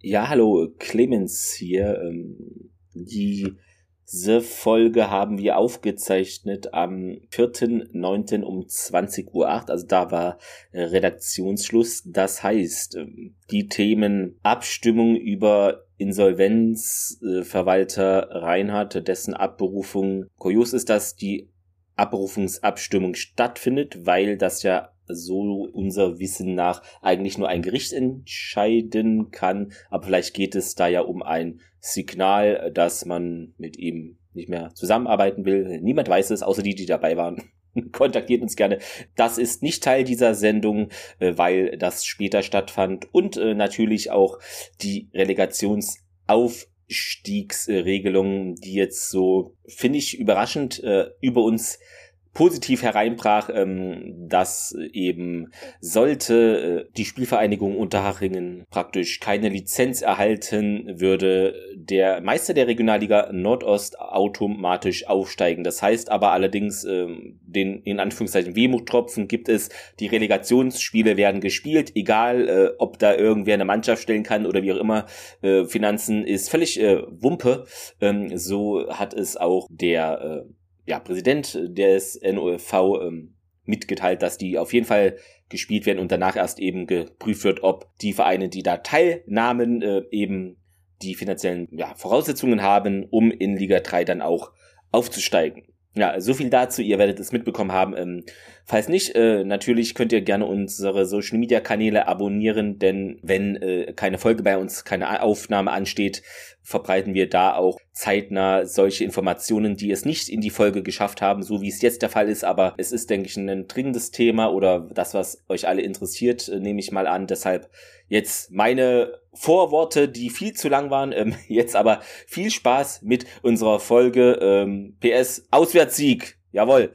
Ja, hallo, Clemens hier. Ähm, diese Folge haben wir aufgezeichnet am 4.9. um 20.08 Uhr. Also da war Redaktionsschluss. Das heißt, ähm, die Themen Abstimmung über Insolvenzverwalter Reinhardt, dessen Abberufung. Kurios ist, dass die Abberufungsabstimmung stattfindet, weil das ja so unser Wissen nach eigentlich nur ein Gericht entscheiden kann. Aber vielleicht geht es da ja um ein Signal, dass man mit ihm nicht mehr zusammenarbeiten will. Niemand weiß es, außer die, die dabei waren. Kontaktiert uns gerne. Das ist nicht Teil dieser Sendung, äh, weil das später stattfand. Und äh, natürlich auch die Relegationsaufstiegsregelung, die jetzt so, finde ich, überraschend äh, über uns positiv hereinbrach, ähm, dass eben sollte äh, die Spielvereinigung Unterhachingen praktisch keine Lizenz erhalten, würde der Meister der Regionalliga Nordost automatisch aufsteigen. Das heißt aber allerdings, äh, den in Anführungszeichen Wehmuttropfen gibt es, die Relegationsspiele werden gespielt, egal äh, ob da irgendwer eine Mannschaft stellen kann oder wie auch immer. Äh, Finanzen ist völlig äh, Wumpe. Ähm, so hat es auch der äh, ja, Präsident des NOFV ähm, mitgeteilt, dass die auf jeden Fall gespielt werden und danach erst eben geprüft wird, ob die Vereine, die da teilnahmen, äh, eben die finanziellen ja, Voraussetzungen haben, um in Liga 3 dann auch aufzusteigen. Ja, so viel dazu. Ihr werdet es mitbekommen haben. Ähm, falls nicht, äh, natürlich könnt ihr gerne unsere Social Media Kanäle abonnieren, denn wenn äh, keine Folge bei uns, keine Aufnahme ansteht, verbreiten wir da auch zeitnah solche Informationen, die es nicht in die Folge geschafft haben, so wie es jetzt der Fall ist. Aber es ist, denke ich, ein dringendes Thema oder das, was euch alle interessiert, äh, nehme ich mal an. Deshalb jetzt meine Vorworte, die viel zu lang waren. Ähm, jetzt aber viel Spaß mit unserer Folge ähm, PS Auswärtssieg. Jawohl.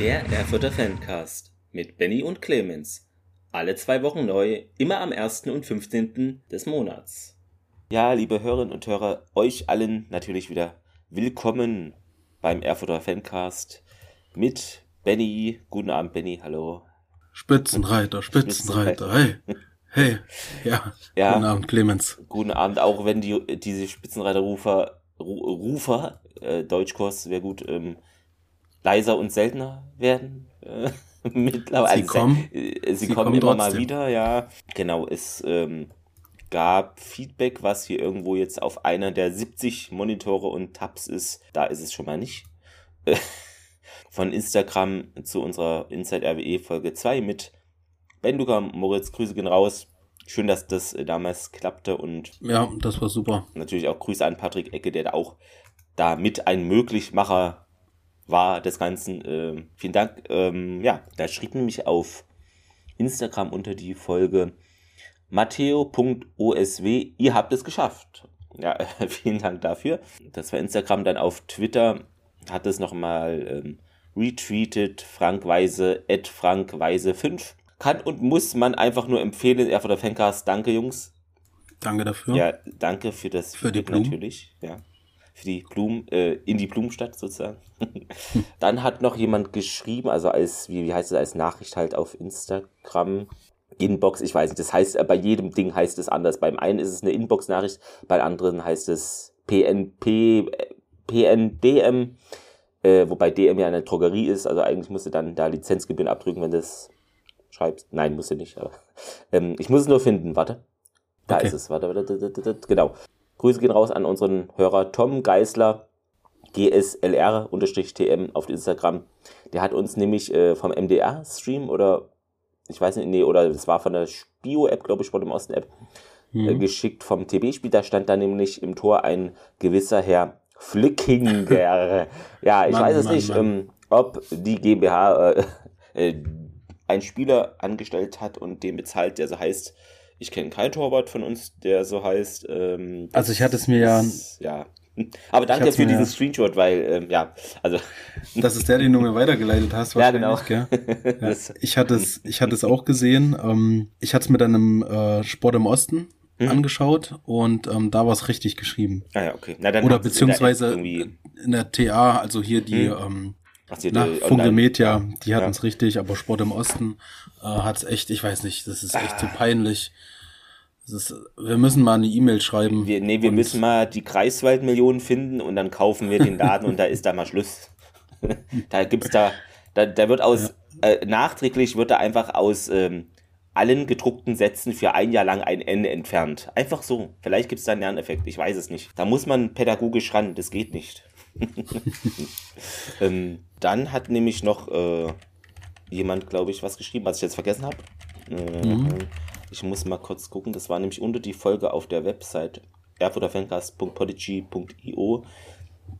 Der Erfurter Fancast mit Benny und Clemens. Alle zwei Wochen neu, immer am 1. und 15. des Monats. Ja, liebe Hörerinnen und Hörer, euch allen natürlich wieder willkommen beim Erfurter Fancast mit Benny. Guten Abend, Benny, hallo. Spitzenreiter, Spitzenreiter, hey. Hey, ja. ja. Guten Abend, Clemens. Guten Abend, auch wenn die, diese Spitzenreiterrufer, Rufer, äh, Deutschkurs wäre gut, ähm, leiser und seltener werden. Äh, mittlerweile. Sie kommen, äh, sie, sie kommen, kommen immer mal wieder, ja. Genau, es ähm, gab Feedback, was hier irgendwo jetzt auf einer der 70 Monitore und Tabs ist. Da ist es schon mal nicht. Von Instagram zu unserer Inside RWE Folge 2 mit Benduka Moritz. Grüße gehen raus. Schön, dass das äh, damals klappte und. Ja, das war super. Natürlich auch Grüße an Patrick Ecke, der da auch da mit ein Möglichmacher war des Ganzen. Äh, vielen Dank. Ähm, ja, da schrieb nämlich auf Instagram unter die Folge Matteo.osw, ihr habt es geschafft. Ja, vielen Dank dafür. Das war Instagram. Dann auf Twitter hat es nochmal ähm, retweetet. Frank Weise, at Frank Weise 5. Kann und muss man einfach nur empfehlen. Er von der Fancast. Danke, Jungs. Danke dafür. Ja, danke für das für die Blumen. natürlich. Ja für die Blumen, äh, in die Blumenstadt sozusagen. Dann hat noch jemand geschrieben, also als, wie, wie heißt es, als Nachricht halt auf Instagram, Inbox, ich weiß nicht, das heißt, äh, bei jedem Ding heißt es anders. Beim einen ist es eine Inbox-Nachricht, bei anderen heißt es PNP, PNDM, äh, wobei DM ja eine Drogerie ist, also eigentlich musst du dann da Lizenzgebühren abdrücken, wenn du das schreibst. Nein, musst du nicht, aber ähm, ich muss es nur finden, warte. Da okay. ist es, warte, warte, warte, warte, genau. Grüße gehen raus an unseren Hörer Tom Geisler, GSLR-TM auf Instagram. Der hat uns nämlich äh, vom MDR-Stream oder ich weiß nicht, nee, oder das war von der Spio-App, glaube ich, Sport im Osten-App, mhm. äh, geschickt vom TB-Spiel. Da stand da nämlich im Tor ein gewisser Herr Flickinger. ja, ich Mann, weiß es Mann, nicht, Mann. Ähm, ob die GmbH äh, äh, einen Spieler angestellt hat und den bezahlt, der so heißt, ich kenne keinen Torwart von uns, der so heißt. Ähm, also ich hatte es mir ja. Ja. Aber danke für diesen ja. Screenshot, weil, ähm, ja, also. Das ist der, den du mir weitergeleitet hast, wahrscheinlich, ja, genau. Gell? Ja. Ich hatte es, ich hatte es auch gesehen. Ähm, ich hatte es mit einem äh, Sport im Osten mhm. angeschaut und ähm, da war es richtig geschrieben. Ah ja, okay. Na, Oder beziehungsweise in der TA, also hier die mhm. ähm, Ach, die na, Funke Media, die hatten es ja. richtig, aber Sport im Osten äh, hat es echt, ich weiß nicht, das ist echt ah. zu peinlich. Ist, wir müssen mal eine E-Mail schreiben. Wir, nee, wir müssen mal die Kreiswaldmillionen finden und dann kaufen wir den Laden und da ist da mal Schluss. da gibt's da, da, da wird aus, ja. äh, nachträglich wird da einfach aus ähm, allen gedruckten Sätzen für ein Jahr lang ein N entfernt. Einfach so. Vielleicht gibt es da einen Lerneffekt, ich weiß es nicht. Da muss man pädagogisch ran, das geht nicht. ähm, dann hat nämlich noch äh, jemand, glaube ich, was geschrieben, was ich jetzt vergessen habe. Äh, mhm. Ich muss mal kurz gucken, das war nämlich unter die Folge auf der Website erfurterfancast.podigy.io.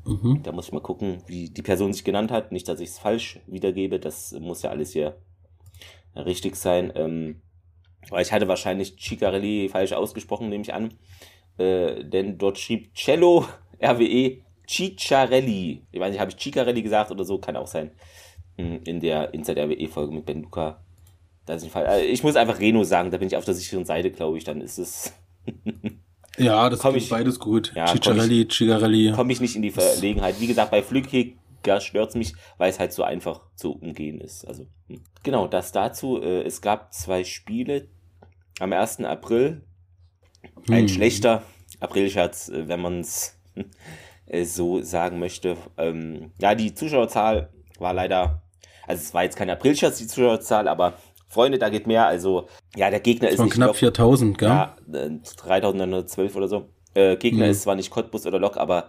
Mhm. Da muss ich mal gucken, wie die Person sich genannt hat. Nicht, dass ich es falsch wiedergebe, das muss ja alles hier richtig sein. Ähm, weil ich hatte wahrscheinlich Ciccarelli falsch ausgesprochen, nehme ich an. Äh, denn dort schrieb Cello RWE Ciccarelli. Ich weiß nicht, habe ich Ciccarelli gesagt oder so? Kann auch sein. Hm, in der Inside RWE-Folge mit Ben Luca. Das ist nicht Fall. Also ich muss einfach Reno sagen, da bin ich auf der sicheren Seite, glaube ich. Dann ist es. ja, das ist beides gut. Ja, Ciccarelli, Ciccarelli. Komme ich nicht in die Verlegenheit. Wie gesagt, bei Gas stört es mich, weil es halt so einfach zu umgehen ist. Also, hm. genau, das dazu. Äh, es gab zwei Spiele am 1. April. Ein hm. schlechter Aprilscherz, äh, wenn man es äh, so sagen möchte. Ähm, ja, die Zuschauerzahl war leider, also es war jetzt kein Aprilscherz, die Zuschauerzahl, aber Freunde, da geht mehr. Also, ja, der Gegner ist nicht. knapp 4000, gell? Ja, 3912 oder so. Äh, Gegner hm. ist zwar nicht Cottbus oder Lok, aber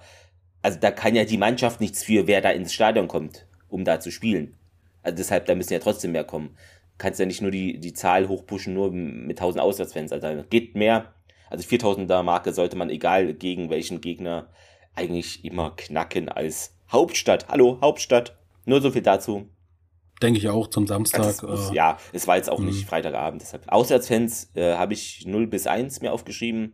also da kann ja die Mannschaft nichts für, wer da ins Stadion kommt, um da zu spielen. Also deshalb, da müssen ja trotzdem mehr kommen. Kannst ja nicht nur die, die Zahl hochpushen, nur mit 1000 Auswärtsfans. Also geht mehr. Also 4000er Marke sollte man, egal gegen welchen Gegner, eigentlich immer knacken als Hauptstadt. Hallo, Hauptstadt. Nur so viel dazu. Denke ich auch zum Samstag. Also, äh, ja, es war jetzt auch nicht mhm. Freitagabend. Deshalb. Auswärtsfans äh, habe ich 0 bis 1 mir aufgeschrieben.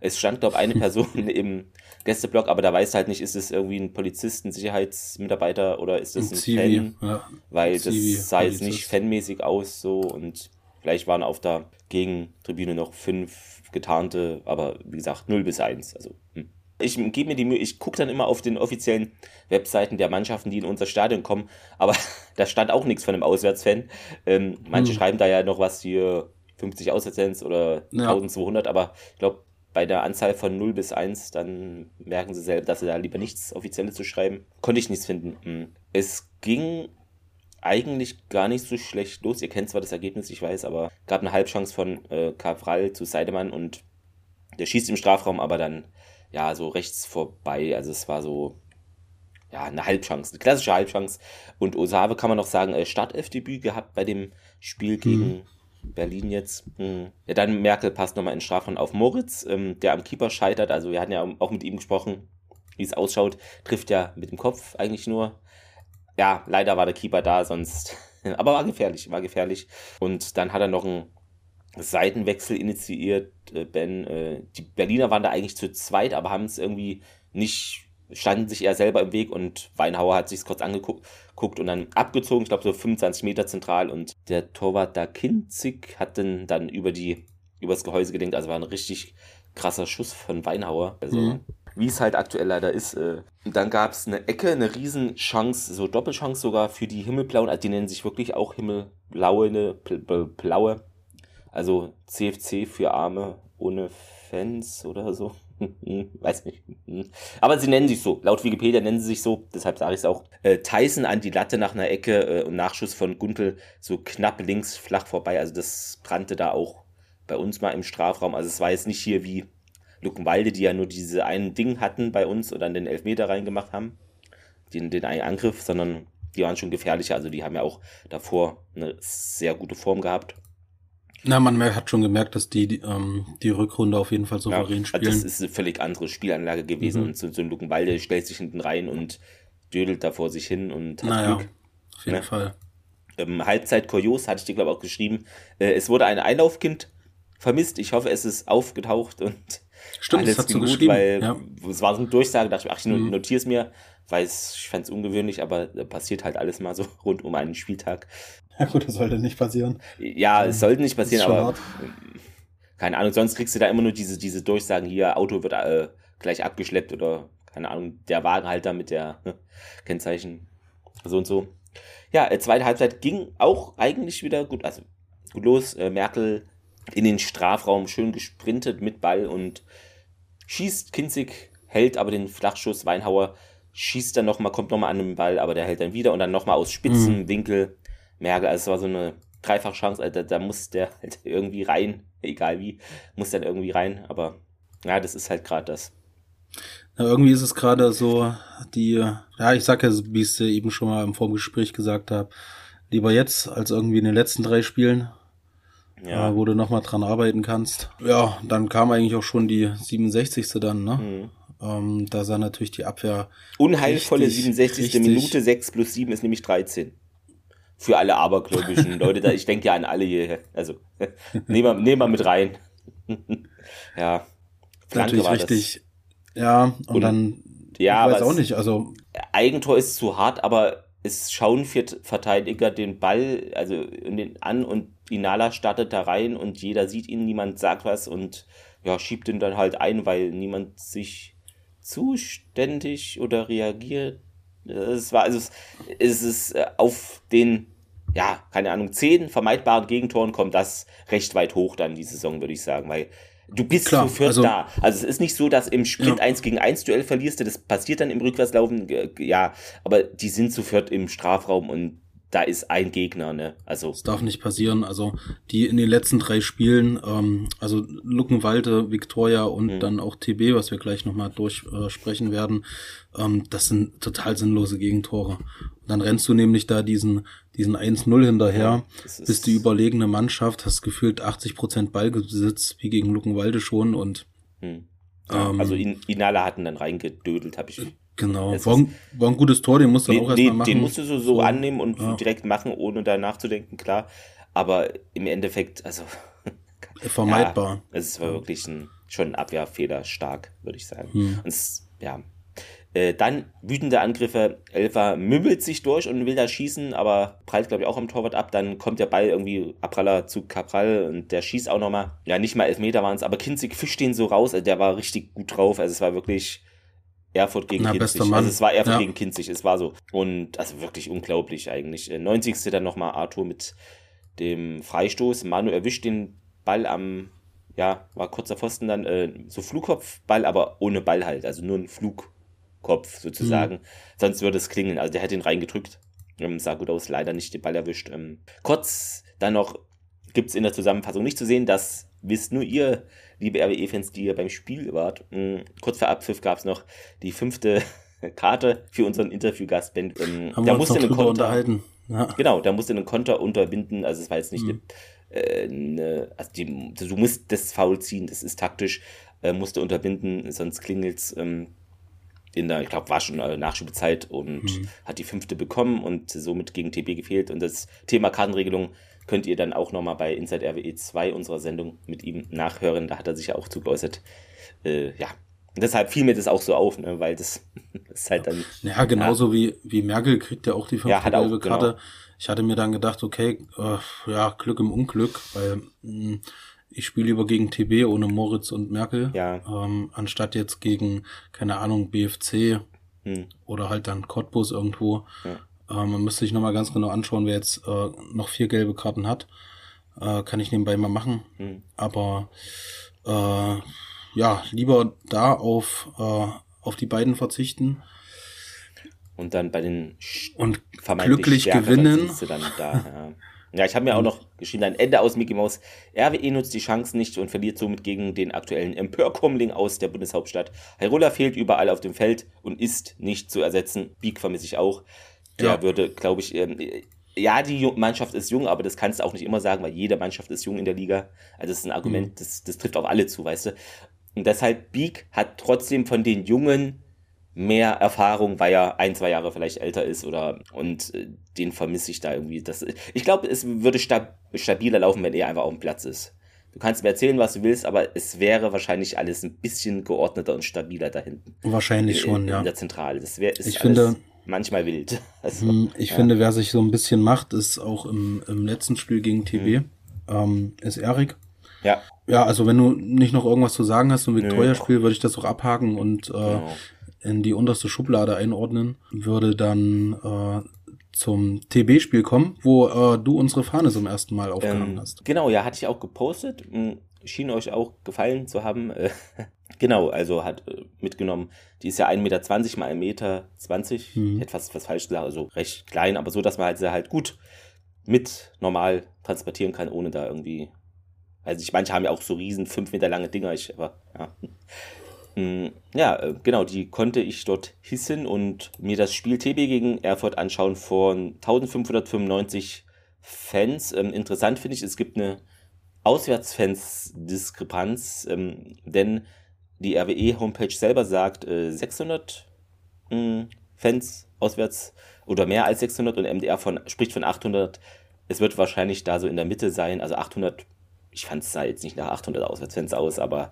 Es stand, glaube eine Person im Gästeblock, aber da weiß halt nicht, ist es irgendwie ein Polizisten, Sicherheitsmitarbeiter oder ist es ein, ein Fan? Ja. Weil das sah jetzt nicht fanmäßig aus so und vielleicht waren auf der Gegentribüne noch fünf getarnte, aber wie gesagt, 0 bis 1. Also, hm. Ich gebe mir die Mühe, ich gucke dann immer auf den offiziellen Webseiten der Mannschaften, die in unser Stadion kommen, aber da stand auch nichts von einem Auswärtsfan. Ähm, manche hm. schreiben da ja noch was hier 50 Auswärtsfans oder ja. 1200, aber ich glaube, bei der Anzahl von 0 bis 1, dann merken sie selbst, dass sie da lieber nichts Offizielles zu schreiben. Konnte ich nichts finden. Hm. Es ging eigentlich gar nicht so schlecht los. Ihr kennt zwar das Ergebnis, ich weiß, aber gab eine Halbchance von äh, Kavral zu Seidemann und der schießt im Strafraum, aber dann ja so rechts vorbei. Also es war so ja eine Halbchance, eine klassische Halbchance. Und Osave kann man noch sagen, äh, Startelfdebüt gehabt bei dem Spiel gegen hm. Berlin jetzt. Hm. Ja, dann Merkel passt nochmal in Strafraum auf Moritz, ähm, der am Keeper scheitert. Also wir hatten ja auch mit ihm gesprochen, wie es ausschaut. Trifft ja mit dem Kopf eigentlich nur. Ja, leider war der Keeper da, sonst. Aber war gefährlich, war gefährlich. Und dann hat er noch einen Seitenwechsel initiiert. Äh, ben, äh, die Berliner waren da eigentlich zu zweit, aber haben es irgendwie nicht standen sich eher selber im Weg und Weinhauer hat sich kurz angeguckt und dann abgezogen, ich glaube so 25 Meter zentral und der Torwart da Kinzig hat dann, dann über die übers Gehäuse gedenkt, also war ein richtig krasser Schuss von Weinhauer, also mhm. wie es halt aktuell leider ist. Äh. Und dann gab es eine Ecke, eine Riesenchance, so Doppelchance sogar für die Himmelblauen, also die nennen sich wirklich auch Himmelblaue, eine blaue, also CFC für Arme ohne Fans oder so. Weiß nicht. Aber sie nennen sich so. Laut Wikipedia nennen sie sich so. Deshalb sage ich es auch. Äh, Tyson an die Latte nach einer Ecke äh, und Nachschuss von Guntel so knapp links flach vorbei. Also das brannte da auch bei uns mal im Strafraum. Also es war jetzt nicht hier wie Luckenwalde, die ja nur diese einen Ding hatten bei uns und dann den Elfmeter reingemacht haben. Den, den einen Angriff, sondern die waren schon gefährlicher. Also die haben ja auch davor eine sehr gute Form gehabt. Na, man hat schon gemerkt, dass die, die, ähm, die Rückrunde auf jeden Fall souverän ja, spielen. Das ist eine völlig andere Spielanlage gewesen. Mhm. Und so, so ein Luckenwalde stellt sich hinten rein und dödelt da vor sich hin und hat naja, Glück. Auf jeden ne? Fall. Ähm, Halbzeit kurios, hatte ich dir, glaube ich, auch geschrieben. Äh, es wurde ein Einlaufkind vermisst. Ich hoffe, es ist aufgetaucht und Stimmt, alles das hast gut, weil ja. es war so eine Durchsage, dachte ich, ach, ich mhm. notiere es mir, weil ich fand es ungewöhnlich, aber passiert halt alles mal so rund um einen Spieltag. Ja gut, das sollte nicht passieren. Ja, es sollte nicht passieren, aber keine Ahnung, sonst kriegst du da immer nur diese, diese Durchsagen hier, Auto wird äh, gleich abgeschleppt oder keine Ahnung, der Wagenhalter mit der ne, Kennzeichen so und so. Ja, äh, zweite Halbzeit ging auch eigentlich wieder gut, also gut los. Äh, Merkel in den Strafraum schön gesprintet mit Ball und schießt Kinzig, hält aber den Flachschuss. Weinhauer schießt dann nochmal, kommt nochmal an den Ball, aber der hält dann wieder und dann nochmal aus spitzen mhm. Winkel. Merkel, also es war so eine Dreifachchance, also da, da muss der halt irgendwie rein, egal wie, muss dann irgendwie rein, aber ja, das ist halt gerade das. Ja, irgendwie ist es gerade so, die, ja, ich sag ja, wie ich es eben schon mal im Vorgespräch gesagt habe, lieber jetzt als irgendwie in den letzten drei Spielen, ja. äh, wo du nochmal dran arbeiten kannst. Ja, dann kam eigentlich auch schon die 67. dann, ne? Mhm. Ähm, da sah natürlich die Abwehr. Unheilvolle richtig, 67. Richtig. Minute 6 plus 7 ist nämlich 13. Für alle abergläubischen Leute, da, ich denke ja an alle hier. Also, nehmen wir, nehmen wir mit rein. ja. Flanke natürlich richtig. Das. Ja, und, und dann, ja, ich weiß auch nicht, also. Eigentor ist zu hart, aber es schauen vier Verteidiger den Ball, also den an und Inala startet da rein und jeder sieht ihn, niemand sagt was und ja, schiebt ihn dann halt ein, weil niemand sich zuständig oder reagiert. Es war, also es ist äh, auf den, ja, keine Ahnung, zehn vermeidbaren Gegentoren kommt das recht weit hoch dann die Saison, würde ich sagen, weil Du bist Klar, zu viert also, da. Also es ist nicht so, dass im Sprint ja. 1 gegen 1 Duell verlierst das passiert dann im Rückwärtslaufen, ja, aber die sind zu viert im Strafraum und da ist ein Gegner, ne? Also. Das darf nicht passieren. Also die in den letzten drei Spielen, ähm, also Luckenwalde, Victoria und mhm. dann auch TB, was wir gleich nochmal durchsprechen äh, werden, ähm, das sind total sinnlose Gegentore. Und dann rennst du nämlich da diesen, diesen 1-0 hinterher, ja, bist die überlegene Mannschaft, hast gefühlt 80 Prozent Ballbesitz, wie gegen Luckenwalde schon und hm. ja, ähm, also In Inala hatten dann reingedödelt, habe ich. Genau, war ein, war ein, gutes Tor, den musst du nee, auch erstmal machen. Den musst du so, so annehmen und ja. direkt machen, ohne da nachzudenken, klar. Aber im Endeffekt, also. Vermeidbar. Ja, es war wirklich ein, schon ein Abwehrfehler stark, würde ich sagen. Hm. Und es, ja, äh, dann wütende Angriffe. Elfer mümmelt sich durch und will da schießen, aber prallt, glaube ich, auch am Torwart ab. Dann kommt der Ball irgendwie Abraller zu Cabral und der schießt auch nochmal. Ja, nicht mal elf Meter waren es, aber Kinzig fischt den so raus. Also der war richtig gut drauf. Also es war wirklich Erfurt gegen Na, Kinzig. Also es war Erfurt ja. gegen Kinzig, es war so. Und also wirklich unglaublich eigentlich. 90. Äh, dann nochmal Arthur mit dem Freistoß. Manu erwischt den Ball am, ja, war kurzer Pfosten dann, äh, so Flugkopfball, aber ohne Ball halt. Also nur ein Flug. Kopf sozusagen. Mhm. Sonst würde es klingeln. Also der hätte ihn reingedrückt. Ähm, sah gut aus, leider nicht den Ball erwischt. Ähm, kurz dann noch gibt es in der Zusammenfassung nicht zu sehen, das wisst nur ihr, liebe RWE-Fans, die ihr beim Spiel wart. Ähm, kurz vor Abpfiff gab es noch die fünfte Karte für unseren Interviewgast Ben. Ähm, Haben da wir uns musste noch Konter, unterhalten. Ja. Genau, da musste einen Konter unterbinden. Also es war jetzt nicht mhm. eine, äh, eine, also die, du musst das Foul ziehen, das ist taktisch, äh, musste unterbinden, sonst klingelt's. Ähm, in der, ich glaube, war schon äh, Nachschubezeit und mhm. hat die fünfte bekommen und somit gegen TB gefehlt. Und das Thema Kartenregelung könnt ihr dann auch nochmal bei Inside RWE 2 unserer Sendung mit ihm nachhören. Da hat er sich ja auch zugeäußert. Äh, ja, deshalb fiel mir das auch so auf, ne, weil das, ist halt dann. Ja, genauso ja. Wie, wie Merkel kriegt ja auch die fünfte ja, gelbe Karte. Genau. Ich hatte mir dann gedacht, okay, äh, ja, Glück im Unglück, weil mh, mm, ich spiele lieber gegen TB ohne Moritz und Merkel, ja. ähm, anstatt jetzt gegen, keine Ahnung, BFC hm. oder halt dann Cottbus irgendwo. Ja. Ähm, man müsste sich nochmal ganz genau anschauen, wer jetzt äh, noch vier gelbe Karten hat. Äh, kann ich nebenbei mal machen. Hm. Aber äh, ja, lieber da auf, äh, auf die beiden verzichten. Und dann bei den und glücklich gewinnen. Da, ja. Ja, ich habe mir auch noch geschrieben, ein Ende aus Mickey Mouse. RWE nutzt die Chancen nicht und verliert somit gegen den aktuellen Empörkommling aus der Bundeshauptstadt. Hyrule fehlt überall auf dem Feld und ist nicht zu ersetzen. Beak vermisse ich auch. Der ja. würde, glaube ich, ähm, ja, die Mannschaft ist jung, aber das kannst du auch nicht immer sagen, weil jede Mannschaft ist jung in der Liga. Also das ist ein Argument, mhm. das, das trifft auf alle zu, weißt du. Und deshalb, Beak hat trotzdem von den Jungen mehr Erfahrung, weil er ein, zwei Jahre vielleicht älter ist oder und äh, den vermisse ich da irgendwie. Das, ich glaube, es würde stab stabiler laufen, wenn er einfach auf dem Platz ist. Du kannst mir erzählen, was du willst, aber es wäre wahrscheinlich alles ein bisschen geordneter und stabiler da hinten. Wahrscheinlich schon, in, ja. In der Zentrale. Das wäre ich finde, manchmal wild. Also, hm, ich ja. finde, wer sich so ein bisschen macht, ist auch im, im letzten Spiel gegen TB, mhm. ähm, ist Erik. Ja. Ja, also wenn du nicht noch irgendwas zu sagen hast zum Victoria-Spiel, würde ich das auch abhaken und äh, genau. in die unterste Schublade einordnen. Würde dann äh, zum TB-Spiel kommen, wo äh, du unsere Fahne zum ersten Mal aufgenommen ähm, hast. Genau, ja, hatte ich auch gepostet. Schien euch auch gefallen zu haben. Genau, also hat äh, mitgenommen, die ist ja 1,20 Meter mal 1,20 Meter. Mhm. Etwas was falsch gesagt, also recht klein, aber so, dass man halt sie halt gut mit normal transportieren kann, ohne da irgendwie. Also ich, manche haben ja auch so riesen, fünf Meter lange Dinger, ich, aber ja. Hm, ja, äh, genau, die konnte ich dort hissen und mir das Spiel TB gegen Erfurt anschauen von 1595 Fans. Ähm, interessant finde ich, es gibt eine Auswärtsfans-Diskrepanz, ähm, denn die RWE-Homepage selber sagt äh, 600 mh, Fans auswärts oder mehr als 600 und MDR von, spricht von 800. Es wird wahrscheinlich da so in der Mitte sein, also 800 ich fand es jetzt nicht nach 800 Auswärtsfans aus, aber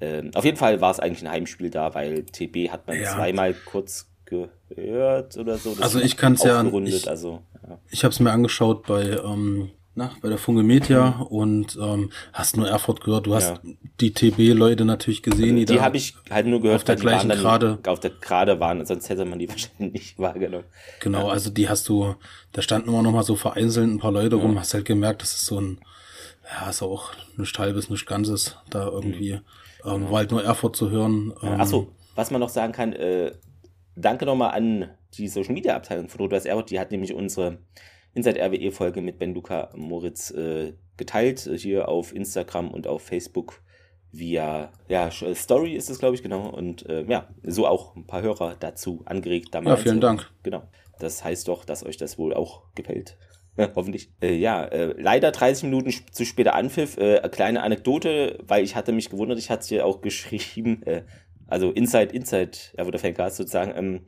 äh, auf jeden Fall war es eigentlich ein Heimspiel da, weil TB hat man ja. zweimal kurz gehört oder so. Das also ich kann es ja, ich, also, ja. ich habe es mir angeschaut bei ähm, na, bei der Funke Media mhm. und ähm, hast nur Erfurt gehört. Du hast ja. die TB-Leute natürlich gesehen. Die, die habe ich halt nur gehört, auf der gleichen Gerade. Auf der Gerade waren, sonst hätte man die wahrscheinlich nicht wahrgenommen. Genau, ja. also die hast du, da standen immer noch mal so vereinzelt ein paar Leute rum, hast halt gemerkt, das ist so ein ja, ist auch nicht halbes, nicht ganzes, da irgendwie. Mhm. Ähm, war halt nur Erfurt zu hören. Ähm, Achso, was man noch sagen kann, äh, danke nochmal an die Social Media Abteilung von Rot-Weiß Erfurt, die hat nämlich unsere Inside RWE Folge mit Ben Luca Moritz äh, geteilt, äh, hier auf Instagram und auf Facebook via ja, Story ist es, glaube ich, genau. Und äh, ja, so auch ein paar Hörer dazu angeregt. Damals. Ja, vielen Dank. Genau. Das heißt doch, dass euch das wohl auch gefällt. Hoffentlich. Äh, ja, äh, leider 30 Minuten zu später Anpfiff. Äh, kleine Anekdote, weil ich hatte mich gewundert, ich hatte es hier auch geschrieben, äh, also Inside, Inside, ja, wo der Fancast sozusagen. Ähm,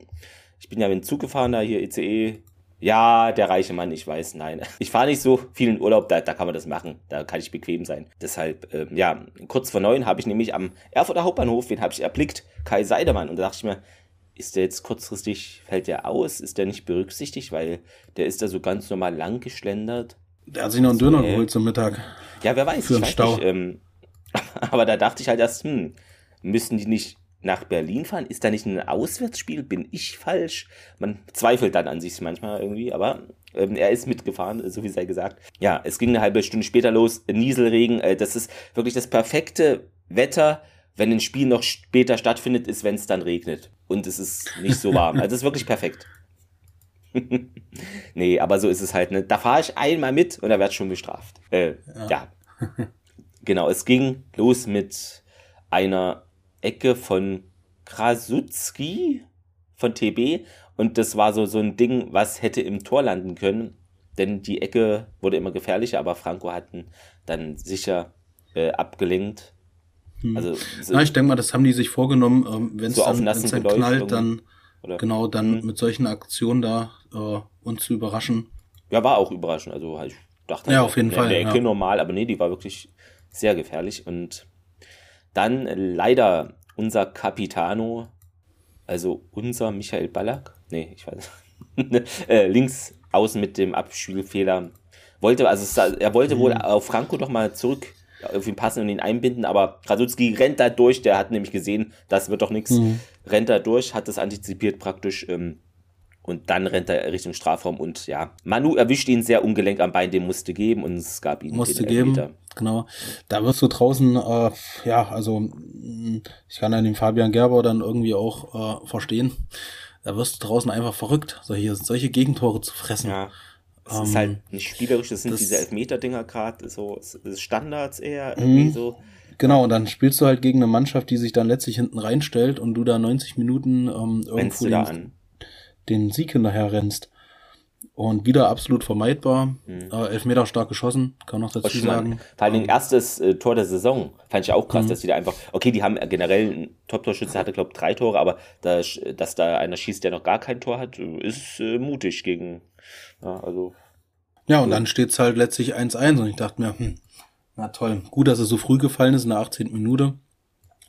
ich bin ja mit dem Zug gefahren, da hier ECE. Ja, der reiche Mann, ich weiß, nein. Ich fahre nicht so viel in Urlaub, da, da kann man das machen. Da kann ich bequem sein. Deshalb, äh, ja, kurz vor neun habe ich nämlich am Erfurter Hauptbahnhof, wen habe ich erblickt? Kai Seidemann. Und da dachte ich mir, ist der jetzt kurzfristig, fällt der aus? Ist der nicht berücksichtigt? Weil der ist da so ganz normal lang geschlendert. Der hat sich noch einen Döner geholt zum Mittag. Ja, wer weiß. Für den Stau. Nicht, ähm, aber da dachte ich halt erst, hm, müssen die nicht nach Berlin fahren? Ist da nicht ein Auswärtsspiel? Bin ich falsch? Man zweifelt dann an sich manchmal irgendwie, aber ähm, er ist mitgefahren, so wie sei gesagt. Ja, es ging eine halbe Stunde später los, Nieselregen. Äh, das ist wirklich das perfekte Wetter wenn ein Spiel noch später stattfindet, ist, wenn es dann regnet. Und es ist nicht so warm. Also es ist wirklich perfekt. nee, aber so ist es halt. Ne? Da fahre ich einmal mit und da wird schon bestraft. Äh, ja. ja. genau, es ging los mit einer Ecke von Krasutski von TB und das war so, so ein Ding, was hätte im Tor landen können, denn die Ecke wurde immer gefährlicher, aber Franco hat dann sicher äh, abgelenkt hm. Also, Na, ich denke mal, das haben die sich vorgenommen, ähm, wenn es so dann, wenn's dann knallt, dann oder? genau, dann hm. mit solchen Aktionen da äh, uns zu überraschen. Ja, war auch überraschend. Also ich dachte, ja, auf jeden in, Fall, der Ecke ja. normal, aber nee, die war wirklich sehr gefährlich. Und dann leider unser Capitano, also unser Michael Ballack, nee, ich weiß äh, links außen mit dem Abspielfehler, wollte, also er wollte mhm. wohl auf Franco doch mal zurück irgendwie passen und ihn einbinden, aber Krasutski rennt da durch, der hat nämlich gesehen, das wird doch nichts, mhm. rennt da durch, hat das antizipiert praktisch ähm, und dann rennt er Richtung Strafraum und ja, Manu erwischt ihn sehr ungelenk am Bein, dem musste geben und es gab ihn musste geben, genau. Da wirst du draußen, äh, ja, also ich kann den Fabian Gerber dann irgendwie auch äh, verstehen. Da wirst du draußen einfach verrückt, solche, solche Gegentore zu fressen. Ja. Es ist halt ähm, nicht spielerisch, das sind das, diese Elfmeter-Dinger gerade, so Standards eher, mhm. irgendwie so. Genau, und dann spielst du halt gegen eine Mannschaft, die sich dann letztlich hinten reinstellt und du da 90 Minuten ähm, irgendwo den, den, Sieg hinterher rennst. Und wieder absolut vermeidbar. Mhm. Äh, Elfmeter stark geschossen, kann noch dazu sagen. Vor allem ähm, erstes äh, Tor der Saison. Fand ich auch krass, mhm. dass die da einfach. Okay, die haben generell einen Top-Torschütze, hatte, glaube drei Tore, aber da, dass da einer schießt, der noch gar kein Tor hat, ist äh, mutig gegen ja, also. Ja, und dann steht's halt letztlich 1-1 und ich dachte mir, hm, na toll, gut, dass es so früh gefallen ist in der 18. Minute.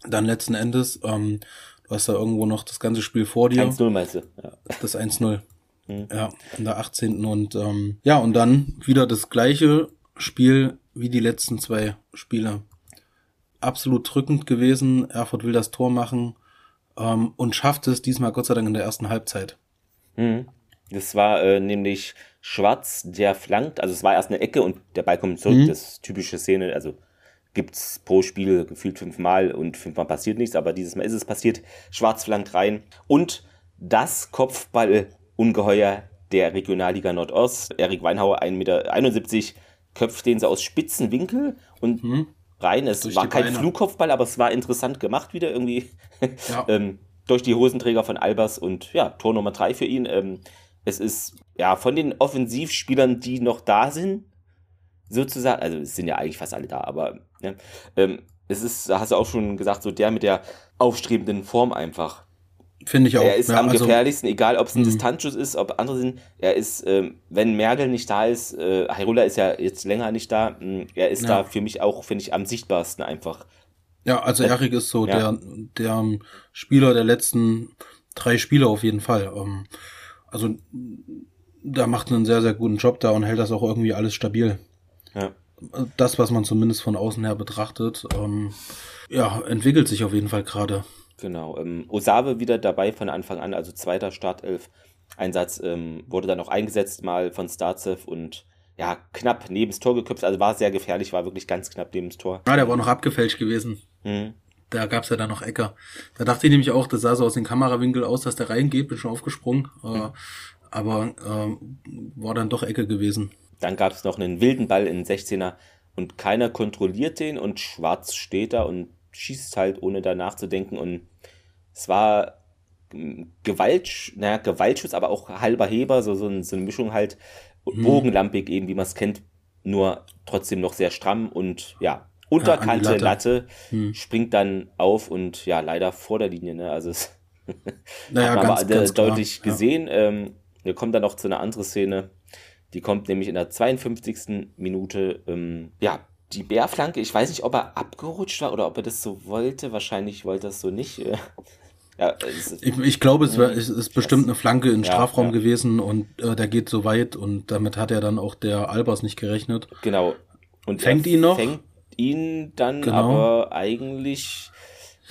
Dann letzten Endes, ähm, du hast da irgendwo noch das ganze Spiel vor dir. 1-0 meinst du? Ja. Das 1-0. Mhm. Ja, in der 18. Und ähm, ja, und dann wieder das gleiche Spiel wie die letzten zwei Spiele. absolut drückend gewesen. Erfurt will das Tor machen ähm, und schafft es diesmal Gott sei Dank in der ersten Halbzeit. Mhm. Das war äh, nämlich Schwarz, der flankt, also es war erst eine Ecke und der Ball kommt zurück, mhm. das typische Szene, also gibt's pro Spiel gefühlt fünfmal und fünfmal passiert nichts, aber dieses Mal ist es passiert. Schwarz flankt rein und das Kopfball-Ungeheuer der Regionalliga Nordost, Erik Weinhauer, 1,71 Meter, köpft den so aus spitzen Winkel und mhm. rein. Es durch war kein Flugkopfball, aber es war interessant gemacht wieder irgendwie. Ja. ähm, durch die Hosenträger von Albers und ja, Tor Nummer 3 für ihn. Ähm, es ist ja von den Offensivspielern, die noch da sind, sozusagen, also es sind ja eigentlich fast alle da, aber ja, ähm, es ist, hast du auch schon gesagt, so der mit der aufstrebenden Form einfach. Finde ich auch. Er ist ja, am also, gefährlichsten, egal ob es ein mhm. Distanzschuss ist, ob andere sind. Er ist, ähm, wenn Mergel nicht da ist, äh, Hairula ist ja jetzt länger nicht da, mh, mm, er ist ja. da für mich auch, finde ich, am sichtbarsten einfach. Ja, also Erik ist so ja. der, der Spieler der letzten drei Spiele auf jeden Fall. Ähm, also da macht einen sehr, sehr guten Job da und hält das auch irgendwie alles stabil. Ja. Das, was man zumindest von außen her betrachtet, ähm, ja, entwickelt sich auf jeden Fall gerade. Genau. Ähm, Osabe wieder dabei von Anfang an, also zweiter Startelf. Einsatz ähm, wurde dann auch eingesetzt mal von Starzev und ja, knapp neben das Tor geköpft, also war sehr gefährlich, war wirklich ganz knapp neben das Tor. Ah, der war noch abgefälscht gewesen. Mhm. Da gab's ja dann noch Ecker. Da dachte ich nämlich auch, das sah so aus dem Kamerawinkel aus, dass der reingeht, bin schon aufgesprungen. Mhm. aber äh, war dann doch Ecke gewesen. Dann gab es noch einen wilden Ball in 16er und keiner kontrolliert den und Schwarz steht da und schießt halt, ohne da nachzudenken. Und es war hm, Gewalt, naja, Gewaltschuss, aber auch halber Heber, so, so, eine, so eine Mischung halt, hm. bogenlampig eben, wie man es kennt, nur trotzdem noch sehr stramm und ja, Unterkante ja, Latte, Latte hm. springt dann auf und ja, leider vor der Linie, ne? Also es naja, hat man ganz, aber ganz deutlich klar. gesehen. Ja. Ähm, wir kommen dann noch zu einer anderen Szene. Die kommt nämlich in der 52. Minute. Ähm, ja, die Bärflanke, ich weiß nicht, ob er abgerutscht war oder ob er das so wollte. Wahrscheinlich wollte er es so nicht. Ja, ich, ich, glaube, es, war, es ist bestimmt eine Flanke in ja, Strafraum ja. gewesen und äh, der geht so weit und damit hat er dann auch der Albers nicht gerechnet. Genau. Und fängt ihn noch. Fängt ihn dann genau. aber eigentlich.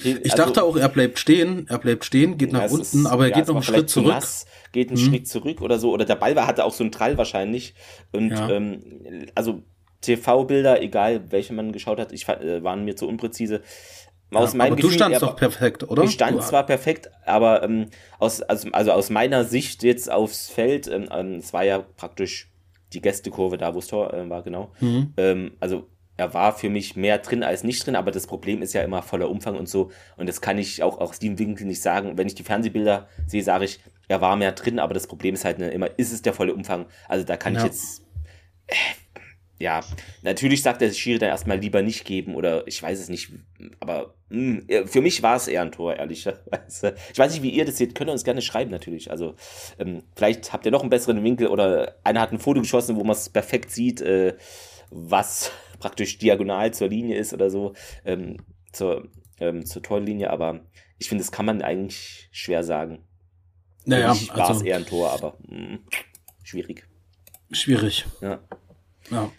Ich also, dachte auch, er bleibt stehen, er bleibt stehen, geht nach unten, ist, aber er geht noch einen Schritt zurück. Nass, geht einen hm. Schritt zurück oder so. Oder der Ball war, hatte auch so einen Trall wahrscheinlich. Und ähm, also TV-Bilder, egal welche man geschaut hat, ich, äh, waren mir zu unpräzise. Aus ja, aber Gefühl, du standst doch perfekt, oder? Ich stand zwar perfekt, aber ähm, aus, also, also aus meiner Sicht jetzt aufs Feld, ähm, ähm, es war ja praktisch die Gästekurve da, wo es Tor äh, war, genau. Mhm. Ähm, also er war für mich mehr drin als nicht drin, aber das Problem ist ja immer voller Umfang und so. Und das kann ich auch aus dem Winkel nicht sagen. Wenn ich die Fernsehbilder sehe, sage ich, er war mehr drin, aber das Problem ist halt ne, immer, ist es der volle Umfang? Also da kann ja. ich jetzt. Äh, ja, natürlich sagt der Schiri dann erstmal lieber nicht geben oder ich weiß es nicht, aber mh, hm, für mich war es eher ein Tor, ehrlicherweise. Ich weiß nicht, wie ihr das seht, könnt ihr uns gerne schreiben natürlich. Also ähm, vielleicht habt ihr noch einen besseren Winkel oder einer hat ein Foto geschossen, wo man es perfekt sieht, äh, was praktisch diagonal zur Linie ist oder so, ähm, zur, ähm, zur Torlinie, aber ich finde, das kann man eigentlich schwer sagen. Naja, ich war also, es eher ein Tor, aber mh, hm, schwierig. Schwierig. Ja. Ja.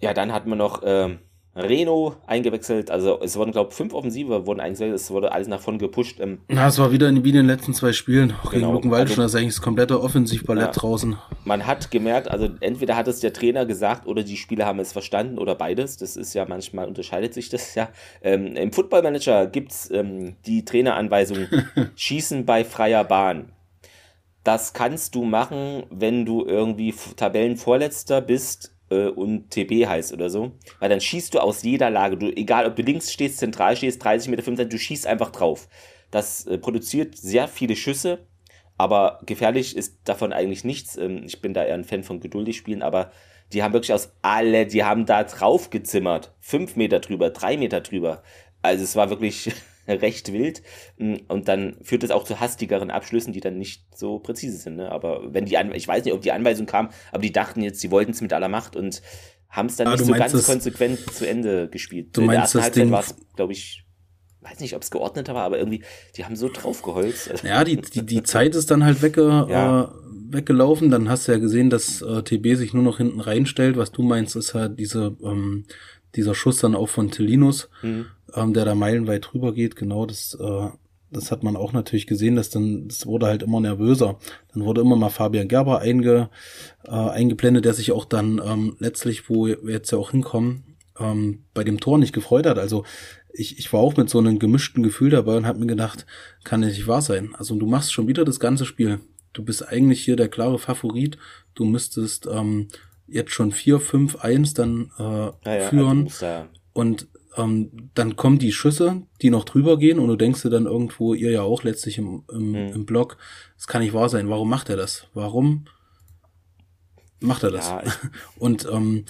Ja, dann hatten wir noch ähm, Reno eingewechselt. Also es wurden, glaube ich, fünf Offensive wurden eingewechselt. Es wurde alles nach vorne gepusht. Ähm, Na, es war wieder in, wie in den letzten zwei Spielen. Auch genau. gegen Luckenwald schon, also, das ist eigentlich das komplette Offensivballett ja, draußen. Man hat gemerkt, also entweder hat es der Trainer gesagt oder die Spieler haben es verstanden oder beides. Das ist ja manchmal unterscheidet sich das ja. Ähm, Im Footballmanager gibt es ähm, die Traineranweisung Schießen bei freier Bahn. Das kannst du machen, wenn du irgendwie Tabellenvorletzter bist äh, und TB heißt oder so. Weil dann schießt du aus jeder Lage, du, egal ob du links stehst, zentral stehst, 30 Meter, 5 du schießt einfach drauf. Das äh, produziert sehr viele Schüsse, aber gefährlich ist davon eigentlich nichts. Ähm, ich bin da eher ein Fan von geduldig spielen, aber die haben wirklich aus alle, die haben da drauf gezimmert. Fünf Meter drüber, drei Meter drüber. Also es war wirklich recht wild. Mm, und dann führt es auch zu hastigeren Abschlüssen, die dann nicht so präzise sind. Ne? Aber wenn die An ich weiß nicht, ob die Anweisung kam, aber die dachten jetzt, sie wollten es mit aller Macht und haben es dann ah, nicht so ganz das, konsequent zu Ende gespielt. Du meinst In der ersten Halbzeit war es, glaube ich, weiß nicht, ob es geordneter war, aber irgendwie, die haben so draufgeholzt. Ja, die, die, die Zeit ist dann halt wegge, ja. äh, weggelaufen. Dann hast du ja gesehen, dass äh, TB sich nur noch hinten reinstellt. Was du meinst, ist halt diese, ähm, dieser Schuss dann auch von Telinus, mhm. Ähm, der da meilenweit drüber geht, genau, das, äh, das hat man auch natürlich gesehen, dass dann, das wurde halt immer nervöser. Dann wurde immer mal Fabian Gerber einge, äh, eingeblendet, der sich auch dann ähm, letztlich, wo wir jetzt ja auch hinkommen, ähm, bei dem Tor nicht gefreut hat. Also ich, ich war auch mit so einem gemischten Gefühl dabei und habe mir gedacht, kann ja nicht wahr sein. Also du machst schon wieder das ganze Spiel. Du bist eigentlich hier der klare Favorit. Du müsstest ähm, jetzt schon 4, 5, 1 dann äh, ja, ja, führen. Also und ähm, dann kommen die Schüsse, die noch drüber gehen und du denkst dir dann irgendwo, ihr ja auch letztlich im, im, hm. im Blog, das kann nicht wahr sein. Warum macht er das? Warum macht er das? Ja, und ähm,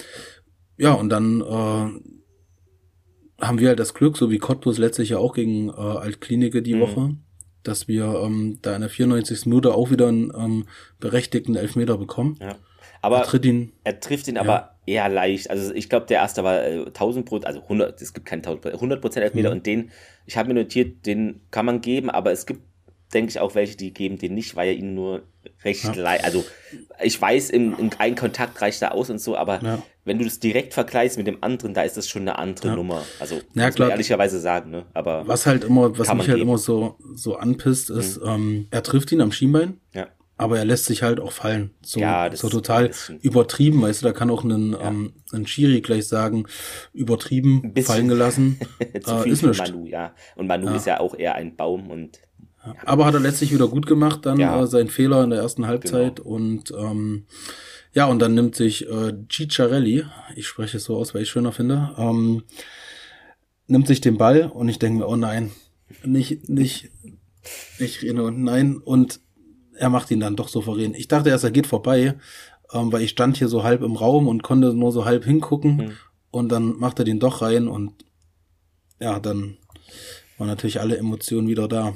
ja, und dann äh, haben wir halt das Glück, so wie Cottbus letztlich ja auch gegen äh, Altklinike die mhm. Woche, dass wir ähm, da in der 94. Minute auch wieder einen ähm, berechtigten Elfmeter bekommen. Ja. Aber er, ihn, er trifft ihn ja. aber eher leicht. Also ich glaube, der erste war äh, 1000 Prozent, also 100, es gibt keinen 1000 100 Prozent Elfmeter mhm. und den, ich habe mir notiert, den kann man geben, aber es gibt denke ich auch welche, die geben den nicht, weil er ihnen nur recht ja. leid. Also ich weiß, im, im einen Kontakt reicht da aus und so, aber ja. wenn du das direkt vergleichst mit dem anderen, da ist das schon eine andere ja. Nummer. Also ja, muss man ehrlicherweise sagen, ne? Aber was halt immer, was mich halt geben. immer so so anpisst, ist, mhm. ähm, er trifft ihn am Schienbein. Ja. Aber er lässt sich halt auch fallen. So, ja, das so total übertrieben, weißt du, da kann auch ein, ja. ähm, ein Schiri gleich sagen, übertrieben, fallen gelassen. Zu äh, viel ist nicht. Manu, ja. Und Manu ja. ist ja auch eher ein Baum und aber hat er letztlich wieder gut gemacht, dann ja. äh, sein Fehler in der ersten Halbzeit genau. und ähm, ja, und dann nimmt sich äh, Ciccarelli, ich spreche es so aus, weil ich es schöner finde, ähm, nimmt sich den Ball und ich denke mir, oh nein, nicht, nicht, nicht Reno, nein, und er macht ihn dann doch souverän. Ich dachte erst, er geht vorbei, ähm, weil ich stand hier so halb im Raum und konnte nur so halb hingucken mhm. und dann macht er den doch rein und ja, dann waren natürlich alle Emotionen wieder da.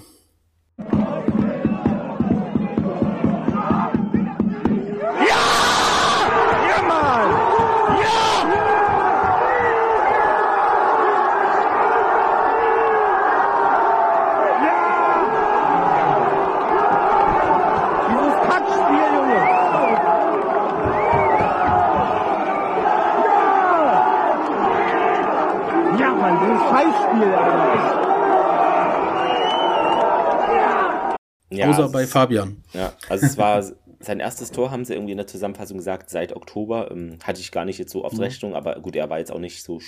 Ja, Außer bei Fabian. Ja, also es war sein erstes Tor, haben sie irgendwie in der Zusammenfassung gesagt, seit Oktober. Ähm, hatte ich gar nicht jetzt so auf mhm. Rechnung, aber gut, er war jetzt auch nicht so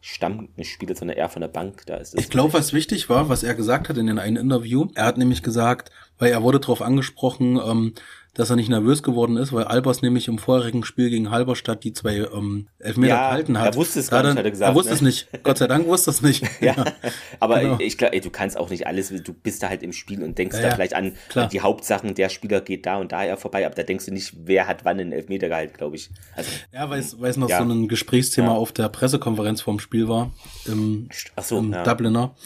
Stammspieler, sondern eher von der Bank. Da ist ich glaube, was wichtig war, was er gesagt hat in einem Interview, er hat nämlich gesagt, weil er wurde darauf angesprochen, ähm, dass er nicht nervös geworden ist, weil Albers nämlich im vorherigen Spiel gegen Halberstadt die zwei ähm, Elfmeter ja, gehalten hat. Er wusste es gar nicht, hat er gesagt. Er wusste ne? es nicht. Gott sei Dank wusste es nicht. ja, aber genau. ich glaube, du kannst auch nicht alles, du bist da halt im Spiel und denkst ja, da vielleicht an, an, die Hauptsachen, der Spieler geht da und daher vorbei, aber da denkst du nicht, wer hat wann einen Elfmeter gehalten, glaube ich. Also, ja, weil es, noch ja. so ein Gesprächsthema auf der Pressekonferenz vorm Spiel war, im, Ach so, im Dubliner.